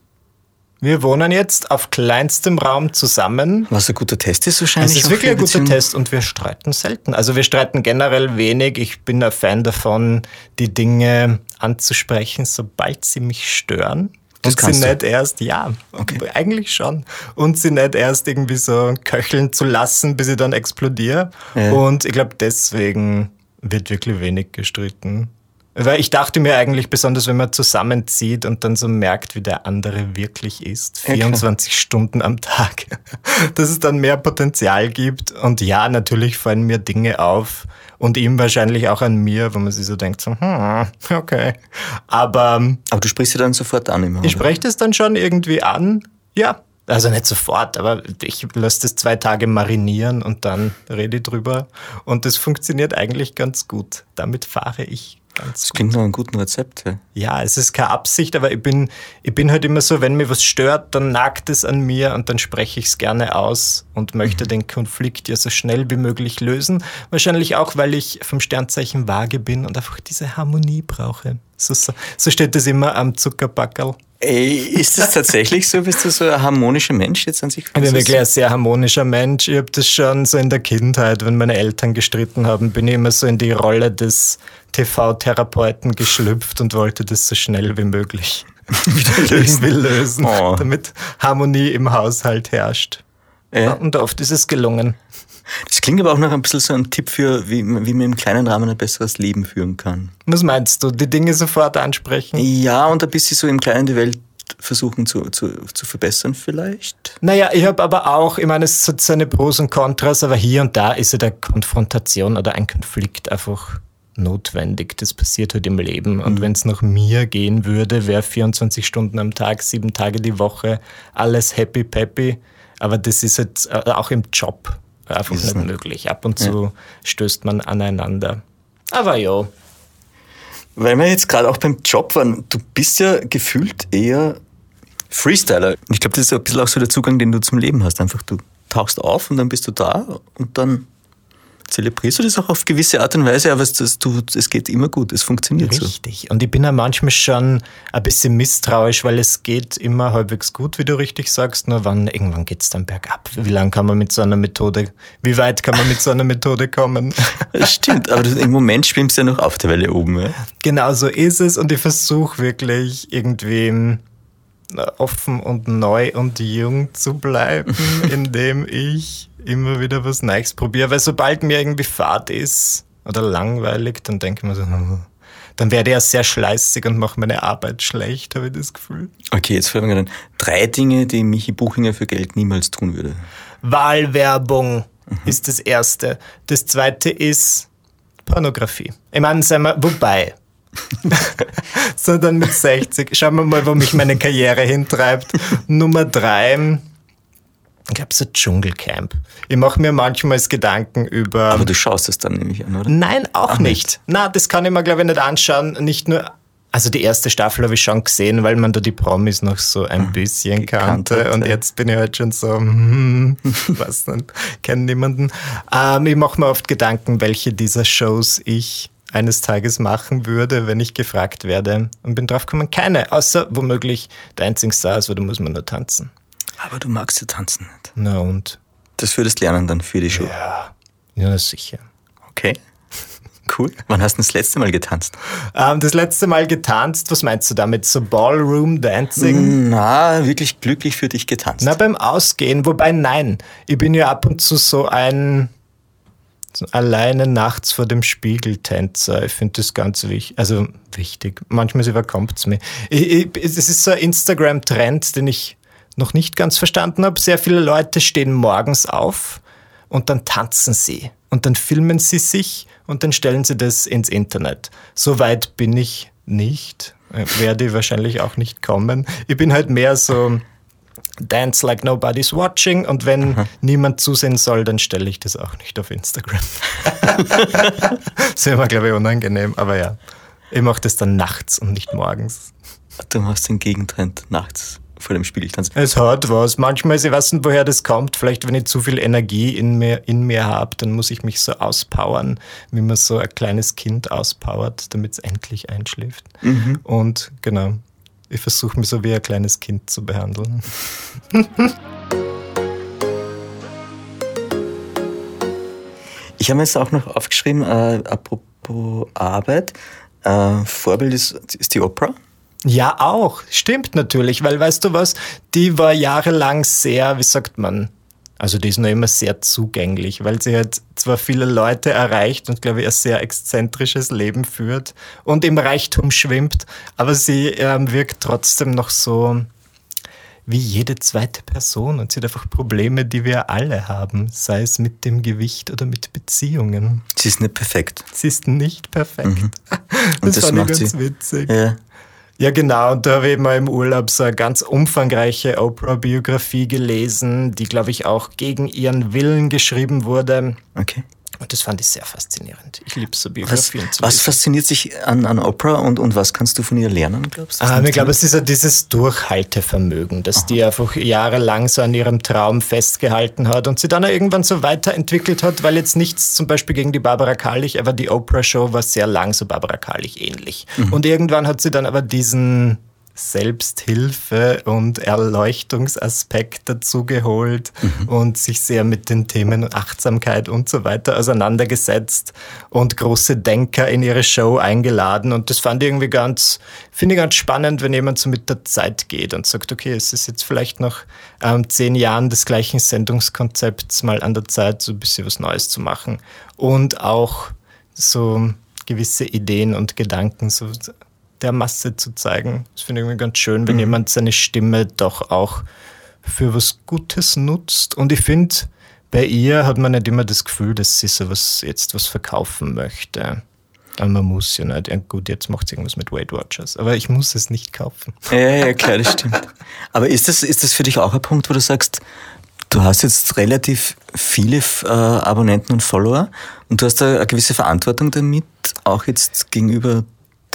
wir wohnen jetzt auf kleinstem Raum zusammen. Was ein guter Test ist wahrscheinlich. Es ist wirklich ein guter Test und wir streiten selten. Also wir streiten generell wenig. Ich bin ein Fan davon, die Dinge anzusprechen, sobald sie mich stören. Das und sie nicht erst, ja, okay. eigentlich schon. Und sie nicht erst irgendwie so köcheln zu lassen, bis ich dann explodiere. Ja. Und ich glaube, deswegen wird wirklich wenig gestritten. Weil ich dachte mir eigentlich, besonders wenn man zusammenzieht und dann so merkt, wie der andere wirklich ist, 24 okay. Stunden am Tag, dass es dann mehr Potenzial gibt. Und ja, natürlich fallen mir Dinge auf und ihm wahrscheinlich auch an mir, wo man sich so denkt, so, hm, okay. Aber. Aber du sprichst sie dann sofort an immer. Ich spreche das dann schon irgendwie an. Ja, also nicht sofort, aber ich lasse das zwei Tage marinieren und dann rede ich drüber. Und das funktioniert eigentlich ganz gut. Damit fahre ich Ganz das klingt nach einem guten Rezept. Ja. ja, es ist keine Absicht, aber ich bin, ich bin halt immer so, wenn mir was stört, dann nagt es an mir und dann spreche ich es gerne aus und möchte mhm. den Konflikt ja so schnell wie möglich lösen. Wahrscheinlich auch, weil ich vom Sternzeichen vage bin und einfach diese Harmonie brauche. So, so, steht es immer am Zuckerbackerl. Ey, ist das tatsächlich so? Bist du so ein harmonischer Mensch jetzt an sich? Ich bin wirklich ein sehr harmonischer Mensch. Ich habe das schon so in der Kindheit, wenn meine Eltern gestritten haben, bin ich immer so in die Rolle des TV-Therapeuten geschlüpft und wollte das so schnell wie möglich wieder irgendwie lösen, oh. damit Harmonie im Haushalt herrscht. Ja. Und oft ist es gelungen. Das klingt aber auch noch ein bisschen so ein Tipp für, wie, wie man im kleinen Rahmen ein besseres Leben führen kann. Was meinst du? Die Dinge sofort ansprechen? Ja, und ein bisschen so im Kleinen die Welt versuchen zu, zu, zu verbessern vielleicht? Naja, ich habe aber auch, ich meine, es hat seine Pros und Kontras, aber hier und da ist ja der Konfrontation oder ein Konflikt einfach notwendig. Das passiert halt im Leben. Und mhm. wenn es nach mir gehen würde, wäre 24 Stunden am Tag, sieben Tage die Woche, alles happy peppy. Aber das ist halt äh, auch im Job einfach nicht, nicht möglich. Ab und zu ja. stößt man aneinander. Aber ja. Weil wir jetzt gerade auch beim Job waren, du bist ja gefühlt eher Freestyler. Ich glaube, das ist ein bisschen auch so der Zugang, den du zum Leben hast. Einfach du tauchst auf und dann bist du da und dann zelebrierst du das auch auf gewisse Art und Weise, aber es, das, du, es geht immer gut, es funktioniert Richtig. so. Richtig. Und ich bin ja manchmal schon ein bisschen misstrauisch, weil es geht immer halbwegs gut, wie du richtig sagst, nur wann, irgendwann geht es dann bergab. Wie lange kann man mit so einer Methode, wie weit kann man mit so einer Methode kommen? Stimmt, aber im Moment schwimmst du ja noch auf der Welle oben. Ja? Genau so ist es und ich versuche wirklich irgendwie äh, offen und neu und jung zu bleiben, indem ich immer wieder was Neues probiere, weil sobald mir irgendwie Fahrt ist oder langweilig, dann denke ich mir so, dann werde ich ja sehr schleißig und mache meine Arbeit schlecht, habe ich das Gefühl. Okay, jetzt fragen wir dann drei Dinge, die Michi Buchinger für Geld niemals tun würde. Wahlwerbung mhm. ist das erste. Das zweite ist Pornografie. Ich meine, sagen wir, wobei, sondern mit 60. Schauen wir mal, wo mich meine Karriere hintreibt. Nummer drei ich glaube, so Dschungelcamp. Ich mache mir manchmal Gedanken über. Aber du schaust es dann nämlich an, oder? Nein, auch, auch nicht. nicht. Na, das kann ich mir, glaube ich, nicht anschauen. Nicht nur. Also die erste Staffel habe ich schon gesehen, weil man da die Promis noch so ein ah, bisschen kannte. Und jetzt bin ich halt schon so, hm, was denn, kenne niemanden. Ähm, ich mache mir oft Gedanken, welche dieser Shows ich eines Tages machen würde, wenn ich gefragt werde. Und bin drauf gekommen, keine, außer womöglich Dancing Stars, weil da muss man nur tanzen. Aber du magst ja tanzen nicht. Na und? Das würdest lernen dann für die Show. Ja, ja sicher. Okay. Cool. Wann hast du das letzte Mal getanzt? Ähm, das letzte Mal getanzt, was meinst du damit? So Ballroom Dancing? Na, wirklich glücklich für dich getanzt. Na, beim Ausgehen. Wobei, nein. Ich bin ja ab und zu so ein so alleine nachts vor dem Spiegel Tänzer. Ich finde das ganz wichtig. Also wichtig. Manchmal überkommt es mir. Es ist so ein Instagram-Trend, den ich noch nicht ganz verstanden habe. Sehr viele Leute stehen morgens auf und dann tanzen sie und dann filmen sie sich und dann stellen sie das ins Internet. So weit bin ich nicht, äh, werde ich wahrscheinlich auch nicht kommen. Ich bin halt mehr so Dance like nobody's watching und wenn Aha. niemand zusehen soll, dann stelle ich das auch nicht auf Instagram. das wäre mir, glaube ich, unangenehm, aber ja. Ich mache das dann nachts und nicht morgens. Du machst den Gegentrend nachts vor dem Spiegel tanzen. Es hat was. Manchmal, ich weiß nicht, woher das kommt. Vielleicht, wenn ich zu viel Energie in mir, in mir habe, dann muss ich mich so auspowern, wie man so ein kleines Kind auspowert, damit es endlich einschläft. Mhm. Und genau, ich versuche mich so wie ein kleines Kind zu behandeln. ich habe mir jetzt auch noch aufgeschrieben, äh, apropos Arbeit, äh, Vorbild ist, ist die Opera. Ja, auch. Stimmt natürlich, weil weißt du was, die war jahrelang sehr, wie sagt man, Also die ist noch immer sehr zugänglich, weil sie halt zwar viele Leute erreicht und glaube ich ein sehr exzentrisches Leben führt und im Reichtum schwimmt, aber sie ähm, wirkt trotzdem noch so wie jede zweite Person und sie hat einfach Probleme, die wir alle haben, sei es mit dem Gewicht oder mit Beziehungen. Sie ist nicht perfekt. Sie ist nicht perfekt. Mhm. Das, das, fand ich ganz sie. witzig. Ja. Ja, genau. Und da habe ich mal im Urlaub so eine ganz umfangreiche Oprah-Biografie gelesen, die, glaube ich, auch gegen ihren Willen geschrieben wurde. Okay. Und das fand ich sehr faszinierend. Ich liebe so Biografien was, zu Was fasziniert sich an, an Oprah und, und was kannst du von ihr lernen, glaubst du? Ah, ich glaube, es ist ja dieses Durchhaltevermögen, dass Aha. die einfach jahrelang so an ihrem Traum festgehalten hat und sie dann irgendwann so weiterentwickelt hat, weil jetzt nichts zum Beispiel gegen die Barbara Karlich, aber die Oprah-Show war sehr lang so Barbara Karlich ähnlich. Mhm. Und irgendwann hat sie dann aber diesen Selbsthilfe und Erleuchtungsaspekt dazugeholt mhm. und sich sehr mit den Themen Achtsamkeit und so weiter auseinandergesetzt und große Denker in ihre Show eingeladen. Und das fand ich irgendwie ganz, finde ich ganz spannend, wenn jemand so mit der Zeit geht und sagt, okay, es ist jetzt vielleicht noch ähm, zehn Jahren des gleichen Sendungskonzepts mal an der Zeit, so ein bisschen was Neues zu machen. Und auch so gewisse Ideen und Gedanken so der Masse zu zeigen. Das finde ich irgendwie ganz schön, wenn mhm. jemand seine Stimme doch auch für was Gutes nutzt. Und ich finde, bei ihr hat man nicht immer das Gefühl, dass sie so was, jetzt was verkaufen möchte. Aber man muss ja nicht. Ja, gut, jetzt macht sie irgendwas mit Weight Watchers. Aber ich muss es nicht kaufen. Ja, ja, klar, das stimmt. Aber ist das, ist das für dich auch ein Punkt, wo du sagst, du hast jetzt relativ viele äh, Abonnenten und Follower und du hast da eine gewisse Verantwortung damit, auch jetzt gegenüber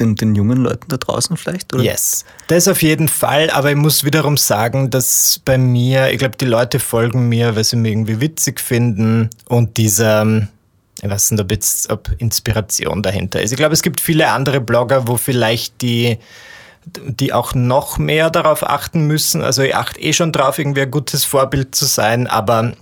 den, den jungen Leuten da draußen vielleicht? Oder? Yes, das auf jeden Fall. Aber ich muss wiederum sagen, dass bei mir, ich glaube, die Leute folgen mir, weil sie mich irgendwie witzig finden und dieser, ich weiß nicht, ob jetzt ob Inspiration dahinter ist. Ich glaube, es gibt viele andere Blogger, wo vielleicht die die auch noch mehr darauf achten müssen. Also ich achte eh schon drauf, irgendwie ein gutes Vorbild zu sein, aber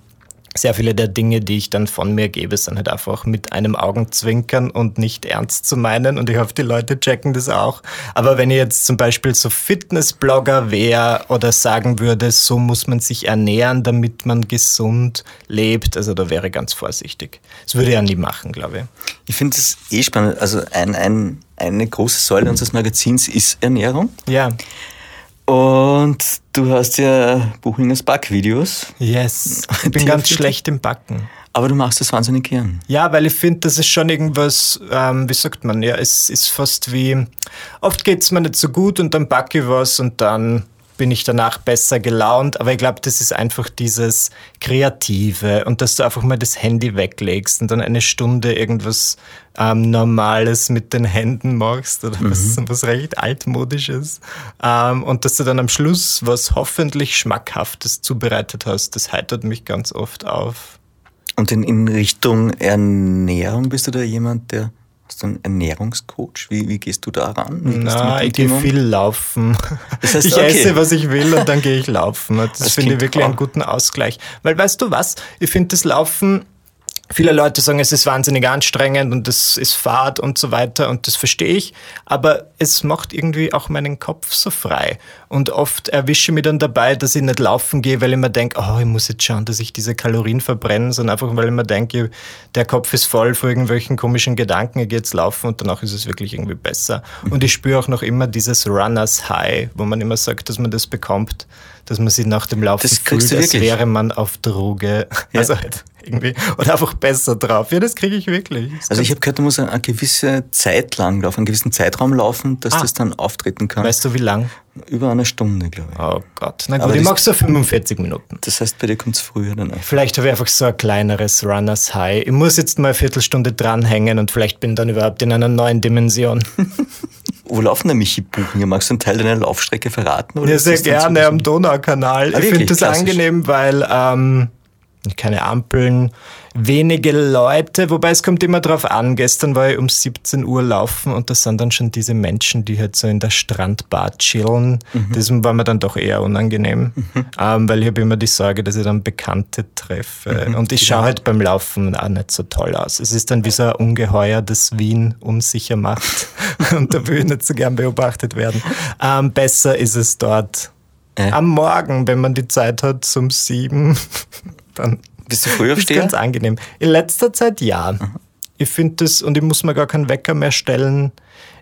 sehr viele der Dinge, die ich dann von mir gebe, sind halt einfach mit einem Augenzwinkern und nicht ernst zu meinen. Und ich hoffe, die Leute checken das auch. Aber wenn ich jetzt zum Beispiel so Fitnessblogger wäre oder sagen würde, so muss man sich ernähren, damit man gesund lebt, also da wäre ich ganz vorsichtig. Das würde ich ja nie machen, glaube ich. Ich finde es eh spannend. Also ein, ein, eine große Säule unseres Magazins ist Ernährung. Ja. Und du hast ja Buchingers Backvideos. Yes. Ich bin ganz schlecht im Backen. Aber du machst das wahnsinnig gern. Ja, weil ich finde, das ist schon irgendwas, ähm, wie sagt man, ja, es ist fast wie, oft geht es mir nicht so gut und dann backe ich was und dann bin ich danach besser gelaunt. Aber ich glaube, das ist einfach dieses Kreative und dass du einfach mal das Handy weglegst und dann eine Stunde irgendwas ähm, Normales mit den Händen machst oder mhm. was, was recht altmodisches. Ähm, und dass du dann am Schluss was hoffentlich Schmackhaftes zubereitet hast, das heitert mich ganz oft auf. Und in, in Richtung Ernährung bist du da jemand, der Hast du einen Ernährungscoach? Wie, wie gehst du da ran? Na, ich gehe viel laufen. Das heißt, ich okay. esse, was ich will und dann gehe ich laufen. Das, das finde ich wirklich einen guten Ausgleich. Weil weißt du was? Ich finde das Laufen Viele Leute sagen, es ist wahnsinnig anstrengend und es ist Fahrt und so weiter und das verstehe ich, aber es macht irgendwie auch meinen Kopf so frei. Und oft erwische ich mich dann dabei, dass ich nicht laufen gehe, weil ich mir denke, oh, ich muss jetzt schauen, dass ich diese Kalorien verbrenne, sondern einfach, weil ich mir denke, der Kopf ist voll vor irgendwelchen komischen Gedanken, ich gehe jetzt laufen und danach ist es wirklich irgendwie besser. Und ich spüre auch noch immer dieses Runners High, wo man immer sagt, dass man das bekommt, dass man sich nach dem Laufen das fühlt, als wäre man auf Droge. Ja. Also halt irgendwie. Oder einfach besser drauf. Ja, das kriege ich wirklich. Das also ich habe gehört, du musst eine gewisse Zeit lang laufen, einen gewissen Zeitraum laufen, dass ah. das dann auftreten kann. Weißt du, wie lang? Über eine Stunde, glaube ich. Oh Gott. Na gut, Aber ich mag so 45 Minuten. Das heißt, bei dir kommt es früher dann auf. Vielleicht habe ich einfach so ein kleineres Runners High. Ich muss jetzt mal eine Viertelstunde dranhängen und vielleicht bin ich dann überhaupt in einer neuen Dimension. Wo laufen der Michi Buchen? Magst du einen Teil deiner Laufstrecke verraten? Oder ja, sehr gerne am Donaukanal. Ah, ich finde das angenehm, weil ähm, keine Ampeln, wenige Leute, wobei es kommt immer drauf an. Gestern war ich um 17 Uhr laufen und das sind dann schon diese Menschen, die halt so in der Strandbar chillen. Mhm. Das war mir dann doch eher unangenehm, mhm. ähm, weil ich habe immer die Sorge, dass ich dann Bekannte treffe. Mhm. Und ich schaue halt beim Laufen auch nicht so toll aus. Es ist dann wie so ein Ungeheuer, das Wien unsicher macht und da will ich nicht so gern beobachtet werden. Ähm, besser ist es dort. Äh. Am Morgen, wenn man die Zeit hat, um sieben dann. Bist du früh aufstehen? Das ist ganz angenehm. In letzter Zeit ja. Mhm. Ich finde das, und ich muss mir gar keinen Wecker mehr stellen.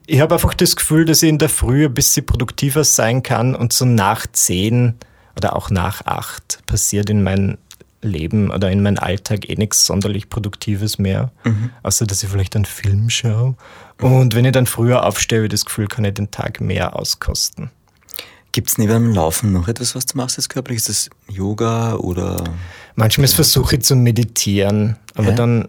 Ich habe einfach das Gefühl, dass ich in der Früh ein bisschen produktiver sein kann und so nach zehn oder auch nach acht passiert in meinem Leben oder in meinem Alltag eh nichts sonderlich Produktives mehr, mhm. außer dass ich vielleicht einen Film schaue. Und wenn ich dann früher aufstehe, habe ich das Gefühl, kann ich den Tag mehr auskosten. Gibt es neben dem Laufen noch etwas, was du machst jetzt körperlich? Ist das Yoga oder? Manchmal versuche ich zu meditieren, aber ja? dann,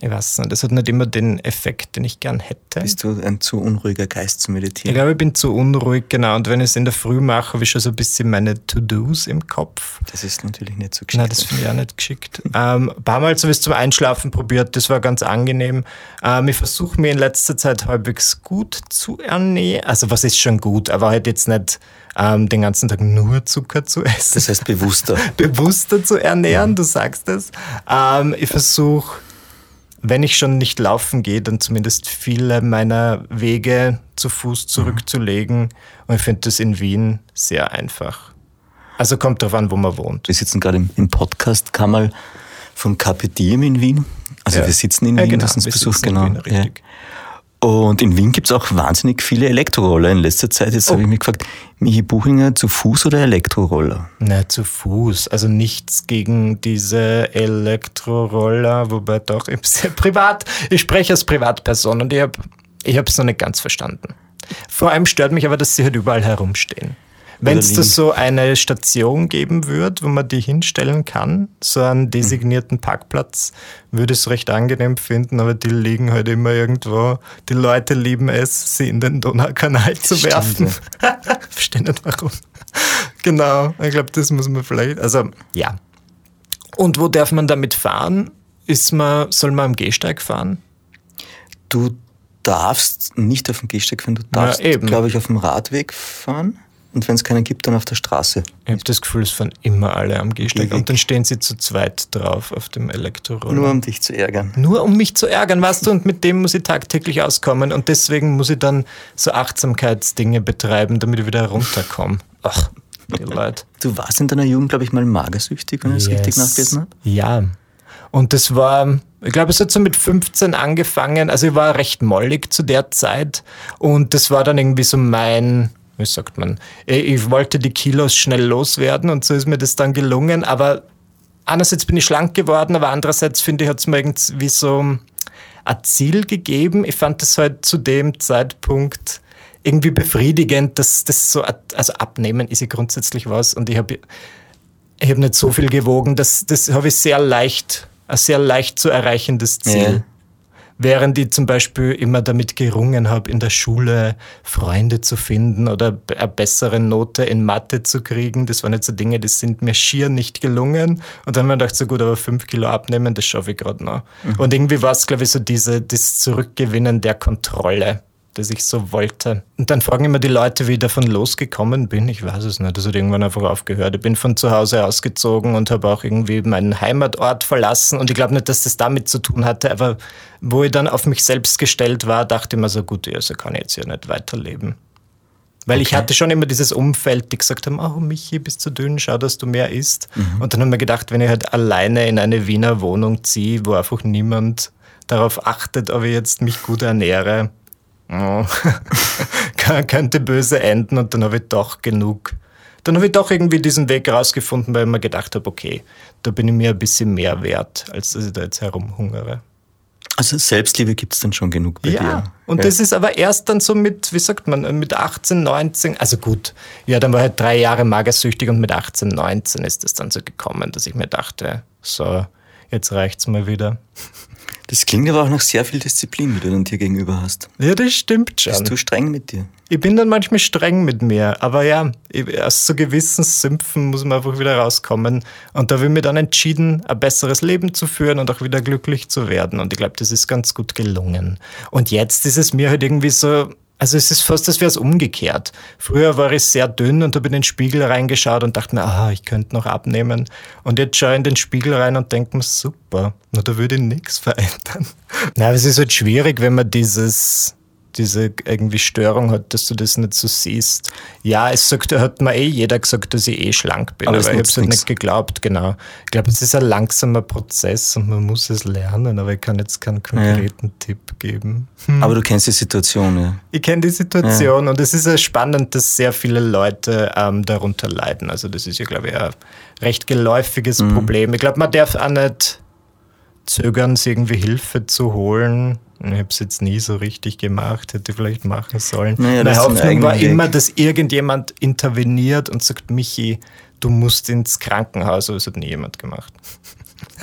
ich weiß nicht, das hat nicht immer den Effekt, den ich gern hätte. Bist du ein zu unruhiger Geist zu meditieren? Ich glaube, ich bin zu unruhig, genau. Und wenn ich es in der Früh mache, habe ich schon so ein bisschen meine To-Dos im Kopf. Das ist natürlich nicht so geschickt. Nein, das finde ich auch nicht geschickt. ähm, ein paar Mal habe ich es zum Einschlafen probiert, das war ganz angenehm. Ähm, ich versuche mir in letzter Zeit halbwegs gut zu ernähren. Also was ist schon gut, aber halt jetzt nicht ähm, den ganzen Tag nur Zucker zu essen. Das heißt bewusster. bewusster zu ernähren, du sagst es. Ähm, ich versuche, wenn ich schon nicht laufen gehe, dann zumindest viele meiner Wege zu Fuß zurückzulegen. Mhm. Und ich finde das in Wien sehr einfach. Also kommt darauf an, wo man wohnt. Wir sitzen gerade im, im Podcast Kammerl von KPDM in Wien. Also ja. wir sitzen in Wien, ja, genau. das uns besucht, genau. Wien, richtig. Ja. Und in Wien gibt es auch wahnsinnig viele Elektroroller in letzter Zeit. Jetzt oh. habe ich mich gefragt, Michi Buchinger, zu Fuß oder Elektroroller? Na, zu Fuß. Also nichts gegen diese Elektroroller, wobei doch, ich sehr privat, ich spreche als Privatperson und ich habe ich es noch nicht ganz verstanden. Vor allem stört mich aber, dass sie halt überall herumstehen. Wenn es da so eine Station geben würde, wo man die hinstellen kann, so einen designierten Parkplatz, würde ich es recht angenehm finden, aber die liegen halt immer irgendwo. Die Leute lieben es, sie in den Donaukanal zu werfen. Verstehe nicht warum. genau, ich glaube, das muss man vielleicht, also ja. Und wo darf man damit fahren? Ist man, soll man am Gehsteig fahren? Du darfst nicht auf dem Gehsteig fahren, du darfst, ja, glaube ich, auf dem Radweg fahren. Und wenn es keinen gibt, dann auf der Straße. Ich habe das Gefühl, es fahren immer alle am Gehsteig. Und dann stehen sie zu zweit drauf auf dem Elektroroller. Nur um dich zu ärgern. Nur um mich zu ärgern, weißt du? Und mit dem muss ich tagtäglich auskommen. Und deswegen muss ich dann so Achtsamkeitsdinge betreiben, damit ich wieder runterkomme. Ach, die Leute. Du warst in deiner Jugend, glaube ich, mal magersüchtig, wenn ich es yes. richtig nachgelesen habe. Ja. Und das war, ich glaube, es hat so mit 15 angefangen. Also ich war recht mollig zu der Zeit. Und das war dann irgendwie so mein wie sagt man, ich wollte die Kilos schnell loswerden und so ist mir das dann gelungen, aber einerseits bin ich schlank geworden, aber andererseits finde ich, hat es mir irgendwie so ein Ziel gegeben. Ich fand das halt zu dem Zeitpunkt irgendwie befriedigend, dass das so, also abnehmen ist ja grundsätzlich was und ich habe ich hab nicht so viel gewogen, das, das habe ich sehr leicht, ein sehr leicht zu erreichendes Ziel. Ja während ich zum Beispiel immer damit gerungen habe, in der Schule Freunde zu finden oder eine bessere Note in Mathe zu kriegen. Das waren jetzt so Dinge, die sind mir schier nicht gelungen. Und dann habe ich mir gedacht, so gut, aber fünf Kilo abnehmen, das schaffe ich gerade noch. Mhm. Und irgendwie war es, glaube ich, so diese, das Zurückgewinnen der Kontrolle das ich so wollte. Und dann fragen immer die Leute, wie ich davon losgekommen bin. Ich weiß es nicht. Das hat irgendwann einfach aufgehört. Ich bin von zu Hause ausgezogen und habe auch irgendwie meinen Heimatort verlassen. Und ich glaube nicht, dass das damit zu tun hatte. Aber wo ich dann auf mich selbst gestellt war, dachte ich mir so, gut, also kann ich jetzt hier nicht weiterleben. Weil okay. ich hatte schon immer dieses Umfeld, die gesagt haben, oh Michi, bist du dünn, schau, dass du mehr isst. Mhm. Und dann haben wir gedacht, wenn ich halt alleine in eine Wiener Wohnung ziehe, wo einfach niemand darauf achtet, ob ich jetzt mich gut ernähre, oh, könnte böse enden und dann habe ich doch genug. Dann habe ich doch irgendwie diesen Weg rausgefunden, weil ich mir gedacht habe, okay, da bin ich mir ein bisschen mehr wert, als dass ich da jetzt herumhungere. Also Selbstliebe gibt es dann schon genug bei ja, dir. Und ja. das ist aber erst dann so mit, wie sagt man, mit 18, 19, also gut, ja, dann war ich halt drei Jahre magersüchtig und mit 18, 19 ist es dann so gekommen, dass ich mir dachte, so, jetzt reicht's mal wieder. Das klingt aber auch nach sehr viel Disziplin, die du dann dir gegenüber hast. Ja, das stimmt schon. Bist du streng mit dir? Ich bin dann manchmal streng mit mir, aber ja, aus so gewissen Sümpfen muss man einfach wieder rauskommen. Und da will mir dann entschieden, ein besseres Leben zu führen und auch wieder glücklich zu werden. Und ich glaube, das ist ganz gut gelungen. Und jetzt ist es mir halt irgendwie so, also es ist fast, als wäre es umgekehrt. Früher war ich sehr dünn und habe in den Spiegel reingeschaut und dachte mir, ah, ich könnte noch abnehmen. Und jetzt schaue ich in den Spiegel rein und denke mir, super, na, da würde ich nichts verändern. Na, es ist halt schwierig, wenn man dieses, diese irgendwie Störung hat, dass du das nicht so siehst. Ja, es sagt, hat mir eh jeder gesagt, dass ich eh schlank bin, aber, aber ich habe es halt nicht geglaubt, genau. Ich glaube, es ist ein langsamer Prozess und man muss es lernen, aber ich kann jetzt keinen konkreten ja. Tipp geben. Hm. Aber du kennst die Situation, ja. Ich kenne die Situation ja. und es ist ja spannend, dass sehr viele Leute ähm, darunter leiden. Also das ist ja, glaube ich, ein recht geläufiges mhm. Problem. Ich glaube, man darf auch nicht zögern, sich irgendwie Hilfe zu holen. Ich habe es jetzt nie so richtig gemacht, hätte vielleicht machen sollen. Naja, Meine Hoffnung war Weg. immer, dass irgendjemand interveniert und sagt, Michi, du musst ins Krankenhaus, aber es hat nie jemand gemacht.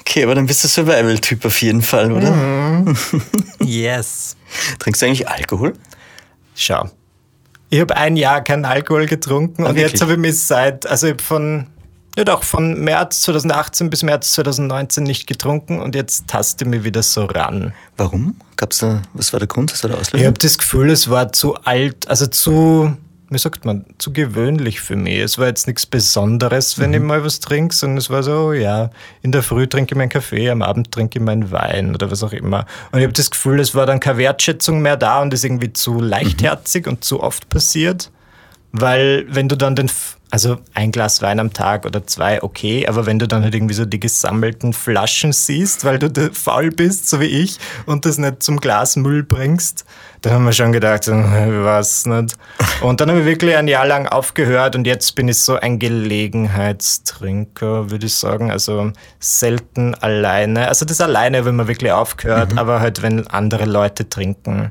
okay, aber dann bist du Survival-Typ auf jeden Fall, oder? Mhm. yes. Trinkst du eigentlich Alkohol? Schau. Ich habe ein Jahr keinen Alkohol getrunken ah, und wirklich? jetzt habe ich mich seit, also ich von ja doch, von März 2018 bis März 2019 nicht getrunken und jetzt taste mich wieder so ran. Warum? Gab's da, was war der Grund, was war der Auslöser? Ich habe das Gefühl, es war zu alt, also zu, wie sagt man, zu gewöhnlich für mich. Es war jetzt nichts Besonderes, wenn mhm. ich mal was trinke, sondern es war so, ja, in der Früh trinke ich meinen Kaffee, am Abend trinke ich meinen Wein oder was auch immer. Und ich habe das Gefühl, es war dann keine Wertschätzung mehr da und ist irgendwie zu leichtherzig mhm. und zu oft passiert. Weil wenn du dann den, also ein Glas Wein am Tag oder zwei, okay, aber wenn du dann halt irgendwie so die gesammelten Flaschen siehst, weil du faul bist, so wie ich, und das nicht zum Glasmüll bringst, dann haben wir schon gedacht, was nicht. Und dann habe ich wirklich ein Jahr lang aufgehört und jetzt bin ich so ein Gelegenheitstrinker, würde ich sagen. Also selten alleine. Also das alleine, wenn man wirklich aufgehört, mhm. aber halt wenn andere Leute trinken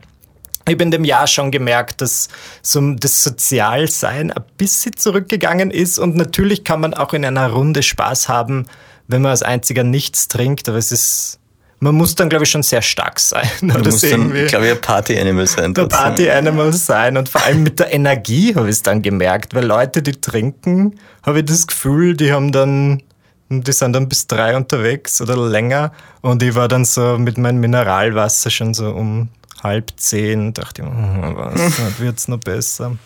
ich habe in dem Jahr schon gemerkt, dass so das Sozialsein ein bisschen zurückgegangen ist. Und natürlich kann man auch in einer Runde Spaß haben, wenn man als einziger nichts trinkt, aber es ist, man muss dann, glaube ich, schon sehr stark sein. Du oder musst dann, glaube ich, ein Party-Animal sein. Der Party-Animal sein. Und vor allem mit der Energie habe ich es dann gemerkt, weil Leute, die trinken, habe ich das Gefühl, die haben dann die sind dann bis drei unterwegs oder länger. Und ich war dann so mit meinem Mineralwasser schon so um halb zehn, dachte ich, oh, was wird es noch besser.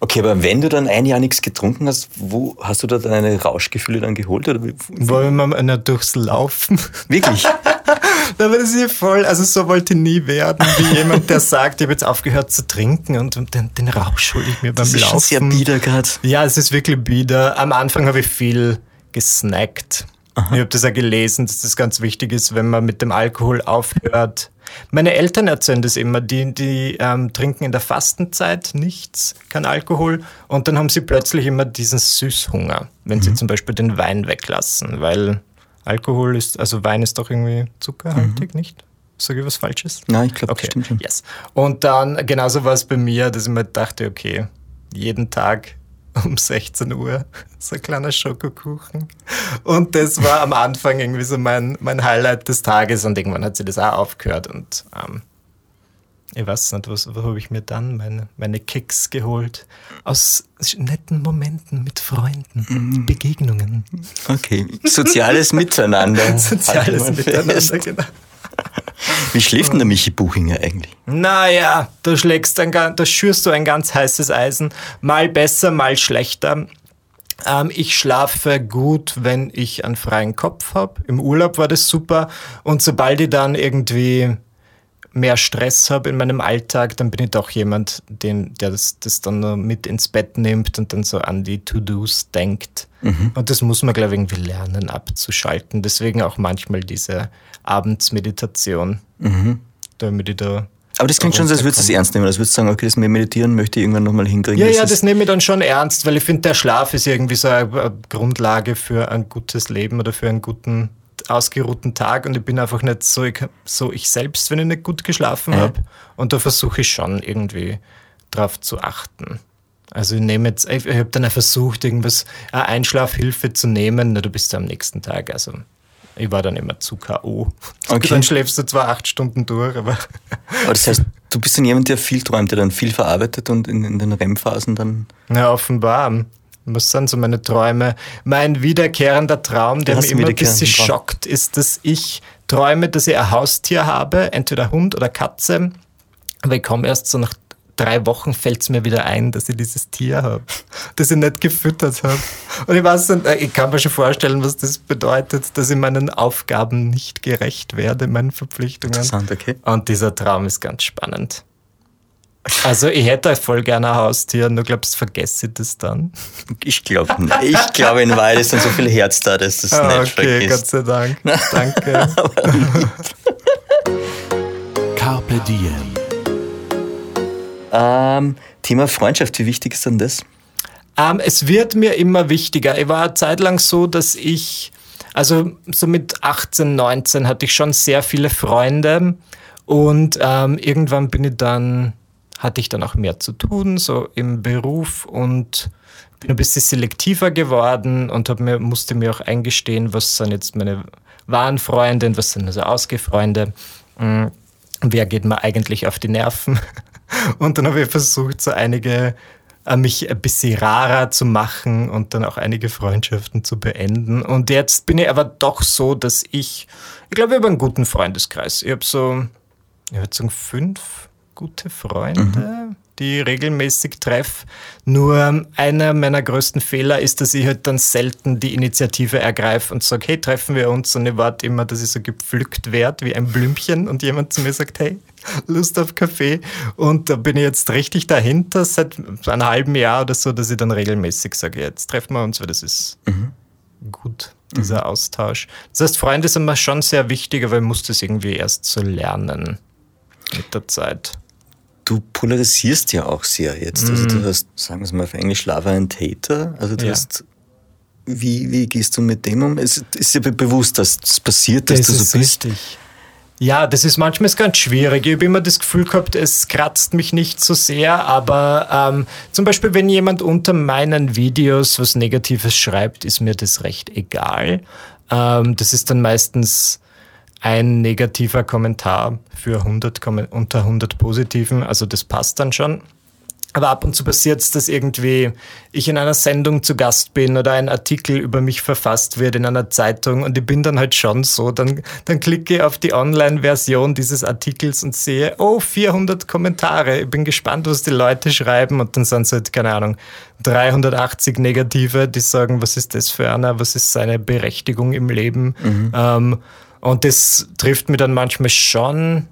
Okay, aber wenn du dann ein Jahr nichts getrunken hast, wo hast du da deine Rauschgefühle dann geholt? Oder Wollen wir mal durchs Laufen? Wirklich? da war das hier voll, also so wollte ich nie werden, wie jemand, der sagt, ich habe jetzt aufgehört zu trinken und den, den Rausch hole ich mir beim das ist Laufen. Schon sehr bieder gerade. Ja, es ist wirklich bieder. Am Anfang habe ich viel gesnackt. Aha. Ich habe das ja gelesen, dass das ganz wichtig ist, wenn man mit dem Alkohol aufhört, meine Eltern erzählen das immer, die, die ähm, trinken in der Fastenzeit nichts, kein Alkohol und dann haben sie plötzlich immer diesen Süßhunger, wenn mhm. sie zum Beispiel den Wein weglassen, weil Alkohol ist, also Wein ist doch irgendwie zuckerhaltig, mhm. nicht? Sage ich was Falsches? Nein, ich glaube, okay. das stimmt schon. Yes. Und dann, genauso war es bei mir, dass ich mir dachte, okay, jeden Tag um 16 Uhr, so ein kleiner Schokokuchen. Und das war am Anfang irgendwie so mein, mein Highlight des Tages und irgendwann hat sie das auch aufgehört und ähm, ich weiß nicht, was, was habe ich mir dann meine, meine Kicks geholt? Aus netten Momenten mit Freunden, mm. Begegnungen. Okay, soziales Miteinander. soziales Miteinander, genau. Wie schläft denn der Michi Buchinger eigentlich? Naja, da schlägst ein, da schürst du ein ganz heißes Eisen. Mal besser, mal schlechter. Ähm, ich schlafe gut, wenn ich einen freien Kopf habe. Im Urlaub war das super. Und sobald ich dann irgendwie mehr Stress habe in meinem Alltag, dann bin ich doch jemand, den, der das, das dann mit ins Bett nimmt und dann so an die To-Dos denkt. Mhm. Und das muss man, glaube ich, irgendwie lernen abzuschalten. Deswegen auch manchmal diese Abendsmeditation, mhm. damit ich da aber das klingt schon so, als würdest du es ernst nehmen. Als würdest du sagen, okay, das Meditieren möchte ich irgendwann nochmal hinkriegen. Ja, das ja, das nehme ich dann schon ernst, weil ich finde, der Schlaf ist irgendwie so eine Grundlage für ein gutes Leben oder für einen guten ausgeruhten Tag und ich bin einfach nicht so ich, so ich selbst, wenn ich nicht gut geschlafen ja. habe. Und da versuche ich schon irgendwie drauf zu achten. Also ich nehme jetzt, ich, habe dann auch versucht, irgendwas, eine Einschlafhilfe zu nehmen, na, du bist ja am nächsten Tag. Also ich war dann immer zu K.O. Okay. Dann schläfst du zwar acht Stunden durch, aber. Aber das heißt, du bist dann jemand, der viel träumt, der dann viel verarbeitet und in, in den REM-Phasen dann. Ja, offenbar. Was sind so meine Träume? Mein wiederkehrender Traum, der mich immer ein bisschen schockt, ist, dass ich träume, dass ich ein Haustier habe, entweder Hund oder Katze. Aber ich komme erst so nach drei Wochen fällt es mir wieder ein, dass ich dieses Tier habe, das ich nicht gefüttert habe. Und ich weiß nicht, ich kann mir schon vorstellen, was das bedeutet, dass ich meinen Aufgaben nicht gerecht werde, meinen Verpflichtungen. Interessant, okay. Und dieser Traum ist ganz spannend. Also ich hätte voll gerne ein Haustier, nur glaubst du, vergesse ich das dann? Ich glaube Ich glaube in Wahrheit ist dann so viel Herz da, dass das Ah, nicht okay, Gott vergisst. sei Dank. Danke. Carpe Diem. Ähm, Thema Freundschaft, wie wichtig ist denn das? Ähm, es wird mir immer wichtiger. Ich war eine Zeit lang so, dass ich, also so mit 18, 19 hatte ich schon sehr viele Freunde und ähm, irgendwann bin ich dann, hatte ich dann auch mehr zu tun, so im Beruf und bin ein bisschen selektiver geworden und hab mir, musste mir auch eingestehen, was sind jetzt meine wahren Freunde und was sind also Ausgefreunde. Mm, Wer geht mir eigentlich auf die Nerven? Und dann habe ich versucht, so einige äh, mich ein bisschen rarer zu machen und dann auch einige Freundschaften zu beenden. Und jetzt bin ich aber doch so, dass ich, ich glaube, ich habe einen guten Freundeskreis. Ich habe so, ich würde sagen, fünf gute Freunde, die ich regelmäßig treffe. Nur einer meiner größten Fehler ist, dass ich halt dann selten die Initiative ergreife und sage, hey, treffen wir uns. Und ich warte immer, dass ich so gepflückt werde wie ein Blümchen und jemand zu mir sagt, hey, Lust auf Kaffee. Und da bin ich jetzt richtig dahinter seit einem halben Jahr oder so, dass ich dann regelmäßig sage, jetzt treffen wir uns, weil das ist gut, dieser Austausch. Das heißt, Freunde sind mir schon sehr wichtig, aber ich muss das irgendwie erst so lernen mit der Zeit. Du polarisierst ja auch sehr jetzt. Also du hast, sagen wir es mal auf Englisch, Lover and Hater. Also du Ja. hast, wie, wie gehst du mit dem um? Es ist dir be- bewusst, dass es passiert, dass Das du so ist bist. richtig. Ja, das ist manchmal ganz schwierig. Ich habe immer das Gefühl gehabt, es kratzt mich nicht so sehr, aber ähm, zum Beispiel, wenn jemand unter meinen Videos was Negatives schreibt, ist mir das recht egal. Ähm, das ist dann meistens ein negativer Kommentar für 100, Kommen- unter 100 positiven, also das passt dann schon. Aber ab und zu passiert es, dass irgendwie ich in einer Sendung zu Gast bin oder ein Artikel über mich verfasst wird in einer Zeitung und ich bin dann halt schon so, dann, dann klicke ich auf die Online-Version dieses Artikels und sehe, oh, 400 Kommentare. Ich bin gespannt, was die Leute schreiben und dann sind es halt, keine Ahnung, 380 Negative, die sagen, was ist das für einer, was ist seine Berechtigung im Leben. Ähm, und das trifft mir dann manchmal schon.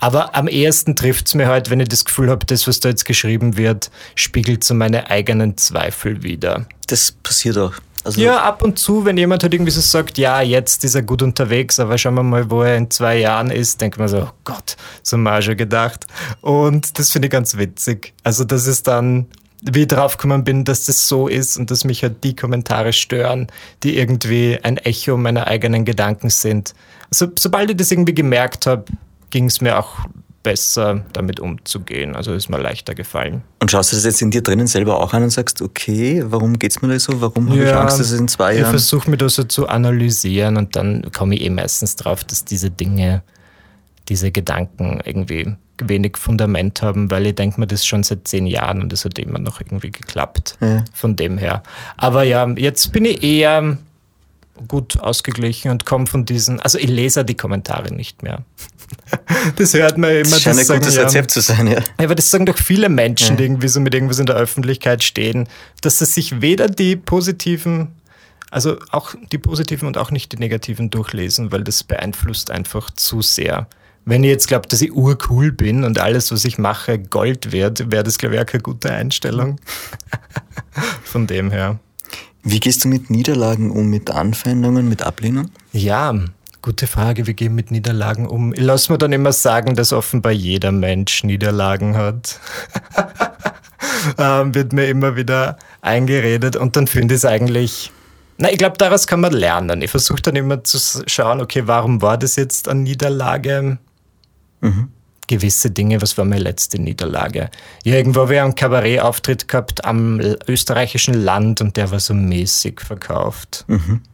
Aber am ehesten trifft es mir halt, wenn ich das Gefühl habe, das, was da jetzt geschrieben wird, spiegelt so meine eigenen Zweifel wider. Das passiert auch. Also Ja, ab und zu, wenn jemand halt irgendwie so sagt, ja, jetzt ist er gut unterwegs, aber schauen wir mal, wo er in zwei Jahren ist, denkt man so, oh Gott, so auch schon gedacht. Und das finde ich ganz witzig. Also, dass es dann, wie ich draufgekommen bin, dass das so ist und dass mich halt die Kommentare stören, die irgendwie ein Echo meiner eigenen Gedanken sind. Also, sobald ich das irgendwie gemerkt habe, ging es mir auch besser, damit umzugehen. Also ist mir leichter gefallen. Und schaust du das jetzt in dir drinnen selber auch an und sagst, okay, warum geht's mir da so? Warum habe ich Angst, dass es in zwei ich Jahren... versuche mir das so zu analysieren und dann komme ich eh meistens drauf, dass diese Dinge, diese Gedanken irgendwie wenig Fundament haben, weil ich denke mir das schon seit zehn Jahren und es hat immer noch irgendwie geklappt. Ja. Von dem her. Aber ja, jetzt bin ich eher gut ausgeglichen und komme von diesen, also ich lese die Kommentare nicht mehr. Das hört man immer. Das scheint ein sagen gutes ja- Rezept zu sein, ja. ja, aber das sagen doch viele Menschen, die irgendwie so mit irgendwas in der Öffentlichkeit stehen, dass sie sich weder die positiven, also auch die positiven und auch nicht die negativen durchlesen, weil das beeinflusst einfach zu sehr. Wenn ich jetzt glaube, dass ich urcool bin und alles, was ich mache, Gold wird, wäre das, glaube ich, auch keine gute Einstellung. Von dem her. Wie gehst du mit Niederlagen um, mit Anfeindungen, mit Ablehnung? Ja, gute Frage. Wir gehen mit Niederlagen um. Ich lasse mir dann immer sagen, dass offenbar jeder Mensch Niederlagen hat. ähm, wird mir immer wieder eingeredet und dann finde ich es eigentlich. Na, ich glaube, daraus kann man lernen. Ich versuche dann immer zu schauen, okay, warum war das jetzt eine Niederlage? Gewisse Dinge, was war meine letzte Niederlage? Ja, irgendwo habe ich einen Kabarettauftritt gehabt am österreichischen Land und der war so mäßig verkauft.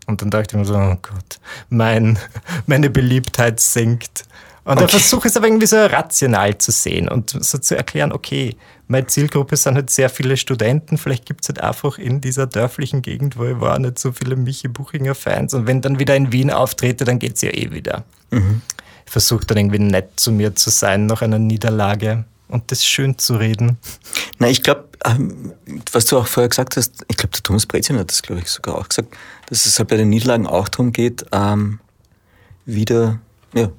Und dann dachte ich mir so, oh Gott, mein, meine Beliebtheit sinkt. Und Okay. versuche ich es aber irgendwie so rational zu sehen und so zu erklären, okay, meine Zielgruppe sind halt sehr viele Studenten, vielleicht gibt es halt einfach in dieser dörflichen Gegend, wo ich war, nicht so viele Michi Buchinger Fans. Und wenn dann wieder in Wien auftrete, dann geht es ja eh wieder. Ich versuche dann irgendwie nett zu mir zu sein nach einer Niederlage und das schön zu reden. Na, ich glaube, ähm, was du auch vorher gesagt hast, ich glaube, der Thomas Brezin hat das, glaube ich, sogar auch gesagt, dass es halt bei den Niederlagen auch darum geht, ähm, wieder, ja,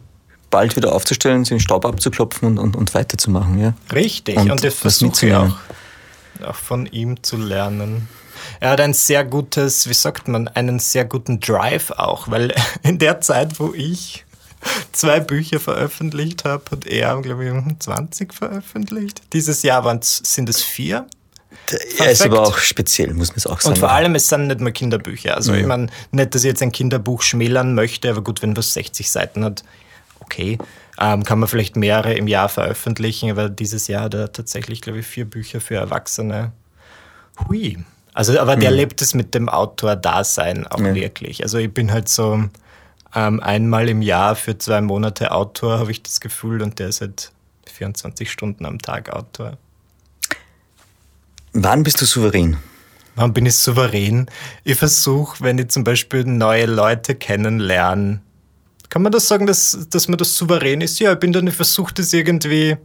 bald wieder aufzustellen, den Staub abzuklopfen und, und, und weiterzumachen. Ja. Richtig, und, und das versuche ich auch, auch von ihm zu lernen. Er hat ein sehr gutes, wie sagt man, einen sehr guten Drive auch, weil in der Zeit, wo ich zwei Bücher veröffentlicht habe, hat er, glaube ich, 20 veröffentlicht. Dieses Jahr sind es vier. Er ist aber auch speziell, muss man es auch sagen. Und vor allem, es sind nicht mehr Kinderbücher. Also, mhm. ich meine, nicht, dass ich jetzt ein Kinderbuch schmälern möchte, aber gut, wenn was 60 Seiten hat, okay. Ähm, kann man vielleicht mehrere im Jahr veröffentlichen, aber dieses Jahr hat er tatsächlich, glaube ich, vier Bücher für Erwachsene. Hui. Also, aber der mhm. lebt es mit dem Autor-Dasein auch ja. wirklich. Also, ich bin halt so ähm, einmal im Jahr für zwei Monate Autor, habe ich das Gefühl, und der ist halt 24 Stunden am Tag Autor. Wann bist du souverän? Wann bin ich souverän? Ich versuche, wenn ich zum Beispiel neue Leute kennenlerne, kann man das sagen, dass, dass man das souverän ist? Ja, ich bin dann, ich versuche das irgendwie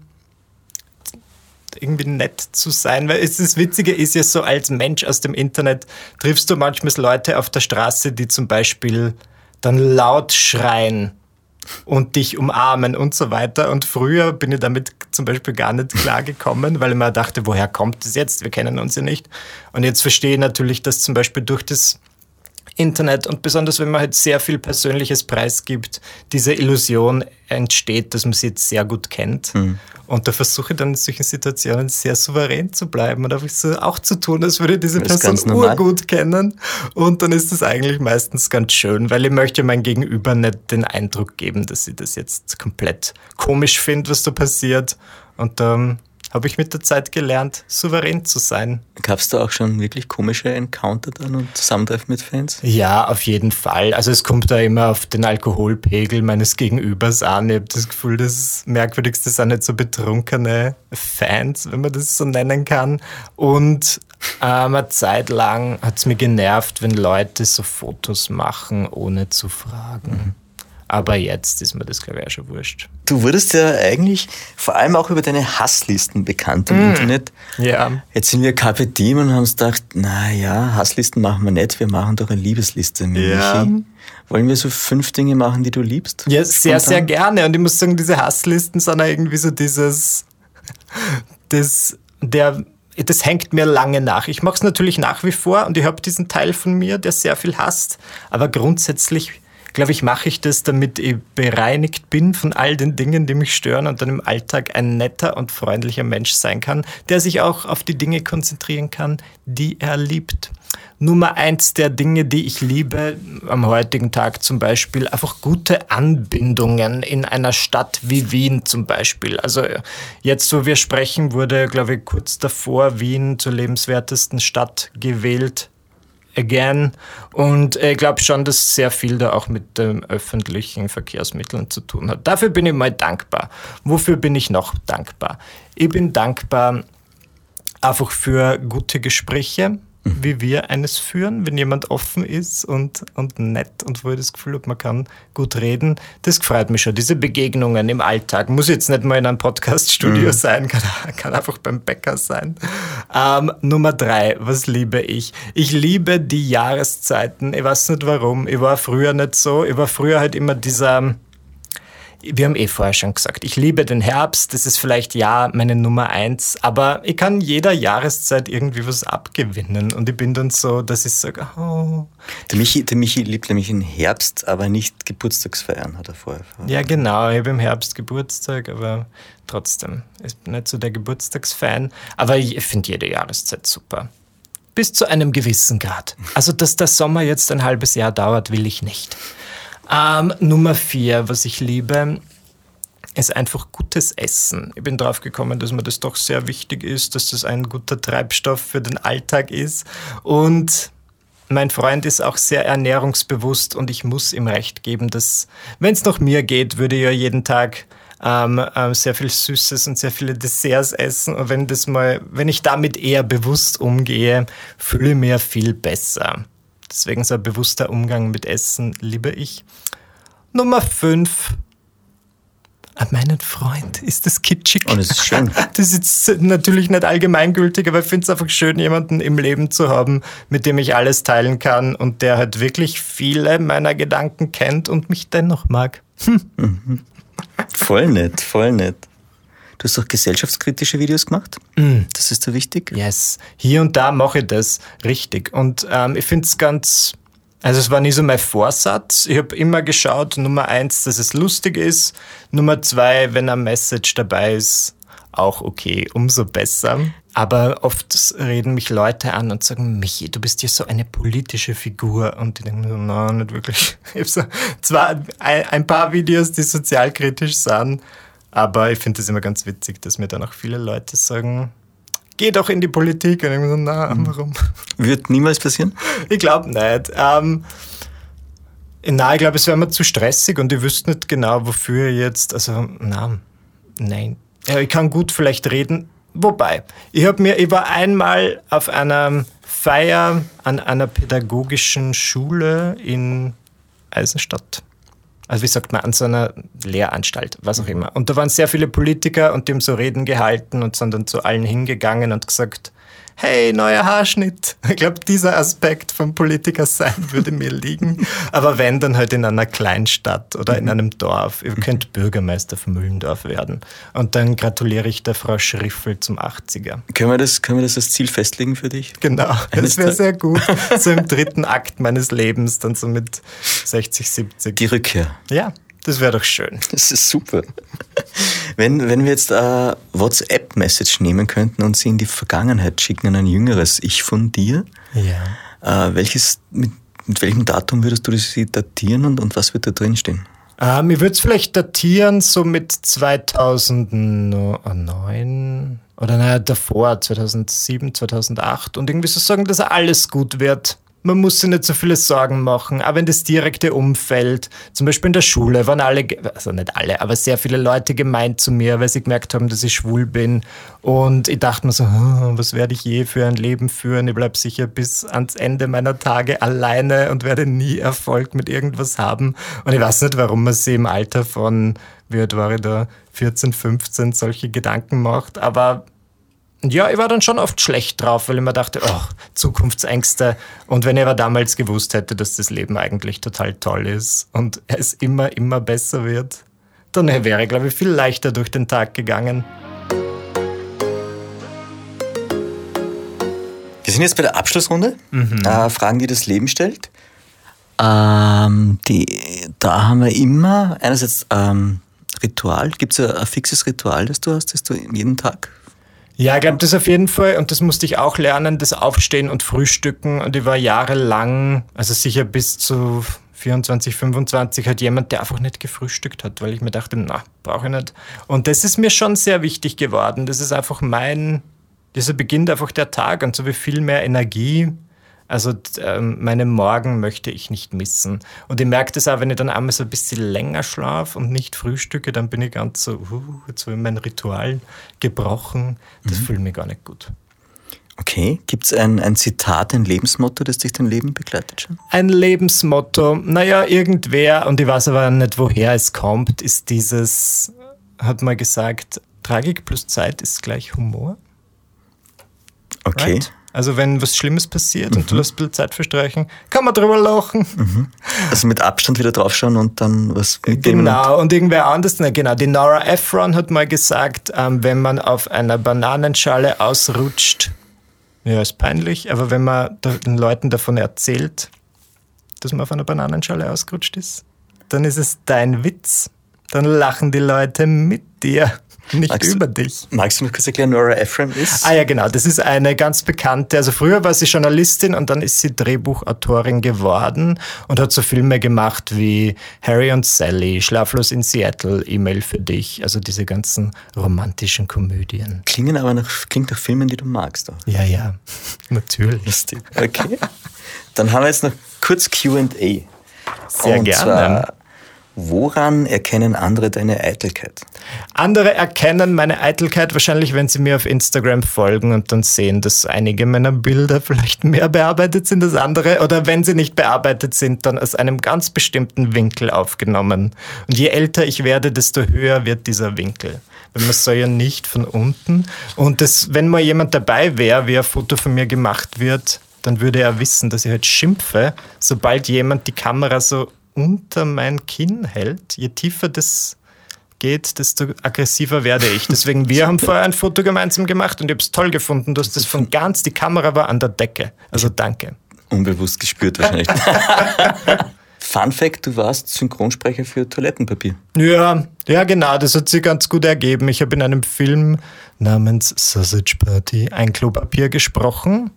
irgendwie nett zu sein, weil es das Witzige ist ja so, als Mensch aus dem Internet triffst du manchmal Leute auf der Straße, die zum Beispiel dann laut schreien und dich umarmen und so weiter. Und früher bin ich damit zum Beispiel gar nicht klargekommen, weil ich mir dachte, woher kommt das jetzt? Wir kennen uns ja nicht. Und jetzt verstehe ich natürlich, dass zum Beispiel durch das Internet und besonders wenn man halt sehr viel Persönliches preisgibt, diese Illusion entsteht, dass man sie jetzt sehr gut kennt. Mhm. Und da versuche ich dann in solchen Situationen sehr souverän zu bleiben und einfach so auch zu tun, als würde ich diese das Person urgut kennen. Und dann ist das eigentlich meistens ganz schön, weil ich möchte meinem Gegenüber nicht den Eindruck geben, dass ich das jetzt komplett komisch finde, was da passiert. Und dann ähm, habe ich mit der Zeit gelernt, souverän zu sein. Gab es da auch schon wirklich komische Encounter dann und Zusammentreffen mit Fans? Ja, auf jeden Fall. Also es kommt da immer auf den Alkoholpegel meines Gegenübers an. Ich habe das Gefühl, das Merkwürdigste sind nicht so betrunkene Fans, wenn man das so nennen kann. Und ähm, eine Zeit lang hat es mir genervt, wenn Leute so Fotos machen, ohne zu fragen. Mhm. Aber jetzt ist mir das, auch schon wurscht. Du wurdest ja eigentlich vor allem auch über deine Hasslisten bekannt im mm. Internet. Ja. Jetzt sind wir Diem und haben uns gedacht, naja, Hasslisten machen wir nicht, wir machen doch eine Liebesliste. Ja. Wollen wir so fünf Dinge machen, die du liebst? Ja, sehr, sehr gerne. Und ich muss sagen, diese Hasslisten sind irgendwie so dieses, das, der, das hängt mir lange nach. Ich mache es natürlich nach wie vor und ich habe diesen Teil von mir, der sehr viel hasst, aber grundsätzlich glaube ich, mache ich das, damit ich bereinigt bin von all den Dingen, die mich stören und dann im Alltag ein netter und freundlicher Mensch sein kann, der sich auch auf die Dinge konzentrieren kann, die er liebt. Nummer eins der Dinge, die ich liebe am heutigen Tag zum Beispiel, einfach gute Anbindungen in einer Stadt wie Wien zum Beispiel. Also jetzt, wo wir sprechen, wurde, glaube ich, kurz davor Wien zur lebenswertesten Stadt gewählt again. Und ich glaube schon, dass sehr viel da auch mit den öffentlichen Verkehrsmitteln zu tun hat. Dafür bin ich mal dankbar. Wofür bin ich noch dankbar? Ich bin dankbar einfach für gute Gespräche wie wir eines führen, wenn jemand offen ist und, und nett und wo ich das Gefühl habe, man kann gut reden. Das freut mich schon. Diese Begegnungen im Alltag. Muss jetzt nicht mal in einem Podcaststudio mhm. sein, kann, kann, einfach beim Bäcker sein. Ähm, Nummer drei, was liebe ich? Ich liebe die Jahreszeiten. Ich weiß nicht warum. Ich war früher nicht so. Ich war früher halt immer dieser wir haben eh vorher schon gesagt, ich liebe den Herbst, das ist vielleicht ja meine Nummer eins, aber ich kann jeder Jahreszeit irgendwie was abgewinnen und ich bin dann so, dass ich sage, oh. Der Michi, der Michi liebt nämlich den Herbst, aber nicht Geburtstagsfeiern, hat er vorher. Ja, genau, ich habe im Herbst Geburtstag, aber trotzdem, ich bin nicht so der Geburtstagsfan, aber ich finde jede Jahreszeit super. Bis zu einem gewissen Grad. Also, dass der Sommer jetzt ein halbes Jahr dauert, will ich nicht. Ähm, Nummer vier, was ich liebe, ist einfach gutes Essen. Ich bin drauf gekommen, dass mir das doch sehr wichtig ist, dass das ein guter Treibstoff für den Alltag ist. Und mein Freund ist auch sehr ernährungsbewusst und ich muss ihm recht geben, dass, wenn es nach mir geht, würde ich ja jeden Tag ähm, ähm, sehr viel Süßes und sehr viele Desserts essen. Und wenn das mal, wenn ich damit eher bewusst umgehe, fühle ich mir viel besser. Deswegen so ein bewusster Umgang mit Essen liebe ich. Nummer 5. an meinen Freund. Ist das kitschig? Und es ist schön. Das ist jetzt natürlich nicht allgemeingültig, aber ich finde es einfach schön, jemanden im Leben zu haben, mit dem ich alles teilen kann und der halt wirklich viele meiner Gedanken kennt und mich dennoch mag. Hm. Mhm. Voll nett, voll nett. Du hast doch gesellschaftskritische Videos gemacht. Mm. Das ist da wichtig. Yes. Hier und da mache ich das richtig. Und ähm, ich finde es ganz. Also es war nie so mein Vorsatz. Ich habe immer geschaut, Nummer eins, dass es lustig ist. Nummer zwei, wenn ein Message dabei ist, auch okay, umso besser. Aber oft reden mich Leute an und sagen, Michi, du bist ja so eine politische Figur. Und ich denke mir so, nein, nicht wirklich. Ich habe so zwar ein paar Videos, die sozialkritisch sind, aber ich finde es immer ganz witzig, dass mir dann auch viele Leute sagen, geh doch in die Politik. Und ich so, na, mhm. warum? Wird niemals passieren? Ich glaube nicht. Ähm, na, ich glaube, es wäre mir zu stressig und ich wüsste nicht genau, wofür jetzt. Also, na, nein. Ja, ich kann gut vielleicht reden. Wobei, ich habe mir, ich war einmal auf einer Feier an einer pädagogischen Schule in Eisenstadt also wie sagt man, an so einer Lehranstalt, was auch immer. Und da waren sehr viele Politiker und die haben so Reden gehalten und sind dann zu allen hingegangen und gesagt, hey, neuer Haarschnitt. Ich glaube, dieser Aspekt vom Politiker sein würde mir liegen. Aber wenn, dann halt in einer Kleinstadt oder in einem Dorf. Ihr könnt Bürgermeister von Müllendorf werden. Und dann gratuliere ich der Frau Schriffel zum 80er. Können wir das, können wir das als Ziel festlegen für dich? Genau, das wäre sehr gut. So im dritten Akt meines Lebens, dann so mit 60, 70. Die Rückkehr. Ja, das wäre doch schön. Das ist super. Wenn, wenn wir jetzt eine WhatsApp-Message nehmen könnten und sie in die Vergangenheit schicken an ein jüngeres Ich von dir, ja. äh, welches, mit, mit welchem Datum würdest du sie datieren und, und was wird da drin stehen? Ähm, ich würde es vielleicht datieren so mit 2009 oder naja, davor, 2007, 2008 und irgendwie so sagen, dass alles gut wird man muss sich nicht so viele Sorgen machen, aber in das direkte Umfeld, zum Beispiel in der Schule, waren alle, also nicht alle, aber sehr viele Leute gemeint zu mir, weil sie gemerkt haben, dass ich schwul bin. Und ich dachte mir so, was werde ich je für ein Leben führen? Ich bleibe sicher bis ans Ende meiner Tage alleine und werde nie Erfolg mit irgendwas haben. Und ich weiß nicht, warum man sich im Alter von, wie alt war ich da, 14, 15 solche Gedanken macht, aber ja, ich war dann schon oft schlecht drauf, weil ich mir dachte, oh, Zukunftsängste. Und wenn ich aber damals gewusst hätte, dass das Leben eigentlich total toll ist und es immer, immer besser wird, dann wäre ich, glaube ich, viel leichter durch den Tag gegangen. Wir sind jetzt bei der Abschlussrunde. Mhm. Äh, Fragen, die das Leben stellt. Ähm, die, da haben wir immer einerseits ähm, Ritual. Gibt es ein, ein fixes Ritual, das du hast, das du jeden Tag ja, ich glaube, das auf jeden Fall, und das musste ich auch lernen, das Aufstehen und Frühstücken. Und ich war jahrelang, also sicher bis zu 24, 25, halt jemand, der einfach nicht gefrühstückt hat, weil ich mir dachte, na, brauche ich nicht. Und das ist mir schon sehr wichtig geworden. Das ist einfach mein, dieser beginnt einfach der Tag und so wie viel mehr Energie also ähm, meine Morgen möchte ich nicht missen. Und ich merke das auch, wenn ich dann einmal so ein bisschen länger schlafe und nicht frühstücke, dann bin ich ganz so, uh, jetzt habe ich mein Ritual gebrochen. Das mhm. fühlt mich gar nicht gut. Okay, gibt es ein, ein Zitat, ein Lebensmotto, das dich dein Leben begleitet schon? Ein Lebensmotto, naja, irgendwer, und ich weiß aber nicht, woher es kommt, ist dieses, hat mal gesagt, Tragik plus Zeit ist gleich Humor. Okay. Right? Also wenn was Schlimmes passiert mhm. und du mhm. lässt ein bisschen Zeit verstreichen, kann man drüber lachen. Mhm. Also mit Abstand wieder draufschauen und dann was mitnehmen. Genau, und, und irgendwer anders, na, genau, die Nora Ephron hat mal gesagt, ähm, wenn man auf einer Bananenschale ausrutscht, ja, ist peinlich, aber wenn man den Leuten davon erzählt, dass man auf einer Bananenschale ausgerutscht ist, dann ist es dein Witz. Dann lachen die Leute mit dir nicht magst über du, dich. Magst du mir kurz erklären, Nora Ephraim ist? Ah ja, genau. Das ist eine ganz bekannte, also früher war sie Journalistin und dann ist sie Drehbuchautorin geworden und hat so Filme gemacht wie Harry und Sally, Schlaflos in Seattle, E-Mail für dich, also diese ganzen romantischen Komödien. Klingen aber nach, klingt nach Filmen, die du magst. Doch. Ja, ja, natürlich. Lustig. Okay. Dann haben wir jetzt noch kurz Q&A. Sehr und gerne. Zwar, Woran erkennen andere deine Eitelkeit? Andere erkennen meine Eitelkeit wahrscheinlich, wenn sie mir auf Instagram folgen und dann sehen, dass einige meiner Bilder vielleicht mehr bearbeitet sind als andere oder wenn sie nicht bearbeitet sind, dann aus einem ganz bestimmten Winkel aufgenommen. Und je älter ich werde, desto höher wird dieser Winkel. Weil man soll ja nicht von unten. Und das, wenn mal jemand dabei wäre, wie ein Foto von mir gemacht wird, dann würde er wissen, dass ich halt schimpfe, sobald jemand die Kamera so unter mein Kinn hält, je tiefer das geht, desto aggressiver werde ich. Deswegen, wir haben vorher ein Foto gemeinsam gemacht und ich habe es toll gefunden. Du hast das von ganz, die Kamera war an der Decke. Also danke. Unbewusst gespürt wahrscheinlich. Fun Fact, du warst Synchronsprecher für Toilettenpapier. Ja, ja genau, das hat sich ganz gut ergeben. Ich habe in einem Film namens Sausage Party ein Klopapier gesprochen.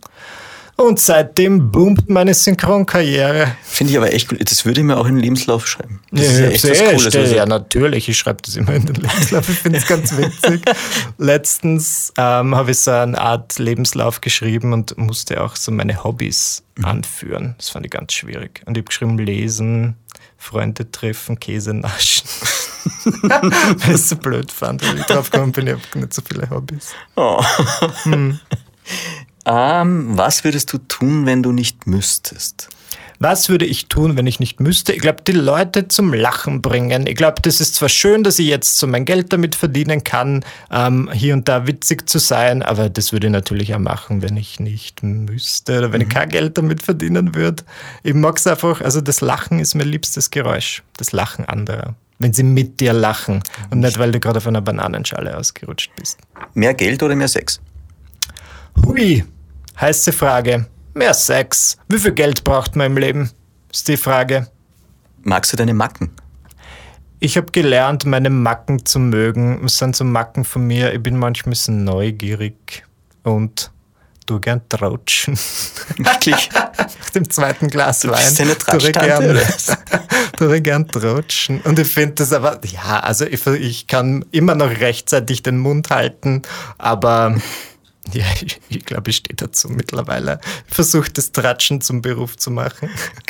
Und seitdem boomt meine Synchronkarriere. Finde ich aber echt cool. Das würde ich mir auch in den Lebenslauf schreiben. Das ja, ist ja echt was Cooles. Also. Ja, natürlich. Ich schreibe das immer in den Lebenslauf. Ich finde es ganz witzig. Letztens ähm, habe ich so eine Art Lebenslauf geschrieben und musste auch so meine Hobbys mhm. anführen. Das fand ich ganz schwierig. Und ich habe geschrieben, lesen, Freunde treffen, Käse naschen. Weil ich es so blöd fand, weil ich drauf gekommen bin, ich habe nicht so viele Hobbys. Oh. Hm. Ähm, was würdest du tun, wenn du nicht müsstest? Was würde ich tun, wenn ich nicht müsste? Ich glaube, die Leute zum Lachen bringen. Ich glaube, das ist zwar schön, dass ich jetzt so mein Geld damit verdienen kann, ähm, hier und da witzig zu sein, aber das würde ich natürlich auch machen, wenn ich nicht müsste oder wenn mhm. ich kein Geld damit verdienen würde. Ich mag es einfach, also das Lachen ist mein liebstes Geräusch. Das Lachen anderer. Wenn sie mit dir lachen und nicht, weil du gerade auf einer Bananenschale ausgerutscht bist. Mehr Geld oder mehr Sex? Hui, heiße Frage. Mehr Sex. Wie viel Geld braucht man im Leben? Ist die Frage. Magst du deine Macken? Ich habe gelernt, meine Macken zu mögen. Es sind so Macken von mir. Ich bin manchmal ein bisschen neugierig und du gern trautschen. Wirklich? Nach dem zweiten Glas du Wein. Bist eine du gern, du gern trautschen. Und ich finde das aber, ja, also ich, ich kann immer noch rechtzeitig den Mund halten, aber ja, ich, ich glaube, ich stehe dazu mittlerweile. Versucht das Tratschen zum Beruf zu machen.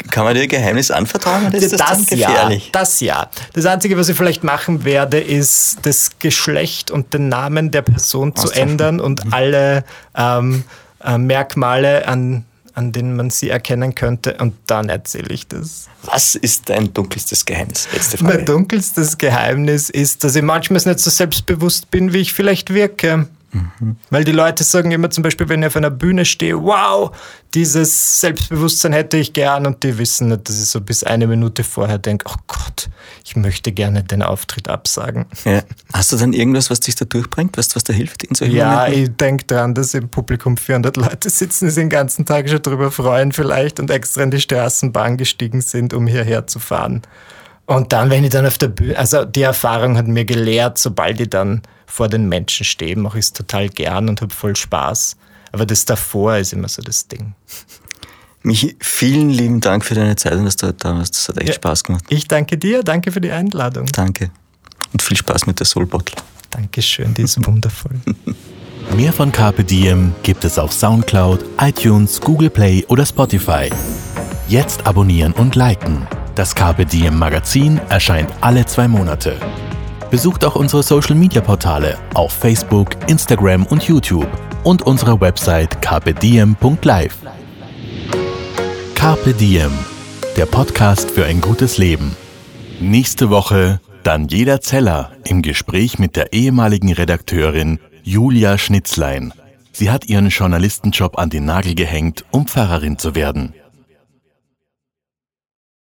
Kann man dir Geheimnis anvertrauen? Oder ist das, das gefährlich? Ja, das ja. Das Einzige, was ich vielleicht machen werde, ist das Geschlecht und den Namen der Person zu ändern und mhm. alle ähm, äh, Merkmale an an denen man sie erkennen könnte und dann erzähle ich das. Was ist dein dunkelstes Geheimnis? Letzte Frage. Mein dunkelstes Geheimnis ist, dass ich manchmal nicht so selbstbewusst bin, wie ich vielleicht wirke. Mhm. Weil die Leute sagen immer zum Beispiel, wenn ich auf einer Bühne stehe, wow, dieses Selbstbewusstsein hätte ich gern und die wissen nicht, dass ich so bis eine Minute vorher denke, oh Gott, ich möchte gerne den Auftritt absagen. Ja. Hast du dann irgendwas, was dich da durchbringt? Weißt du, was da hilft in solchen Ja, Momenten? ich denke daran, dass im Publikum 400 Leute sitzen, die sich den ganzen Tag schon drüber freuen vielleicht und extra in die Straßenbahn gestiegen sind, um hierher zu fahren. Und dann, wenn ich dann auf der Bühne, also die Erfahrung hat mir gelehrt, sobald ich dann vor den Menschen stehe, mache ich es total gern und habe voll Spaß. Aber das davor ist immer so das Ding. Michi, vielen lieben Dank für deine Zeit und dass du heute da warst. Das hat echt ja, Spaß gemacht. Ich danke dir, danke für die Einladung. Danke. Und viel Spaß mit der Soul Bottle. Dankeschön, die ist wundervoll. Mehr von Carpe Diem gibt es auf Soundcloud, iTunes, Google Play oder Spotify. Jetzt abonnieren und liken. Das Carpe Diem Magazin erscheint alle zwei Monate. Besucht auch unsere Social Media Portale auf Facebook, Instagram und YouTube und unsere Website carpediem.live. Carpe der Podcast für ein gutes Leben. Nächste Woche Daniela Zeller im Gespräch mit der ehemaligen Redakteurin Julia Schnitzlein. Sie hat ihren Journalistenjob an den Nagel gehängt, um Pfarrerin zu werden.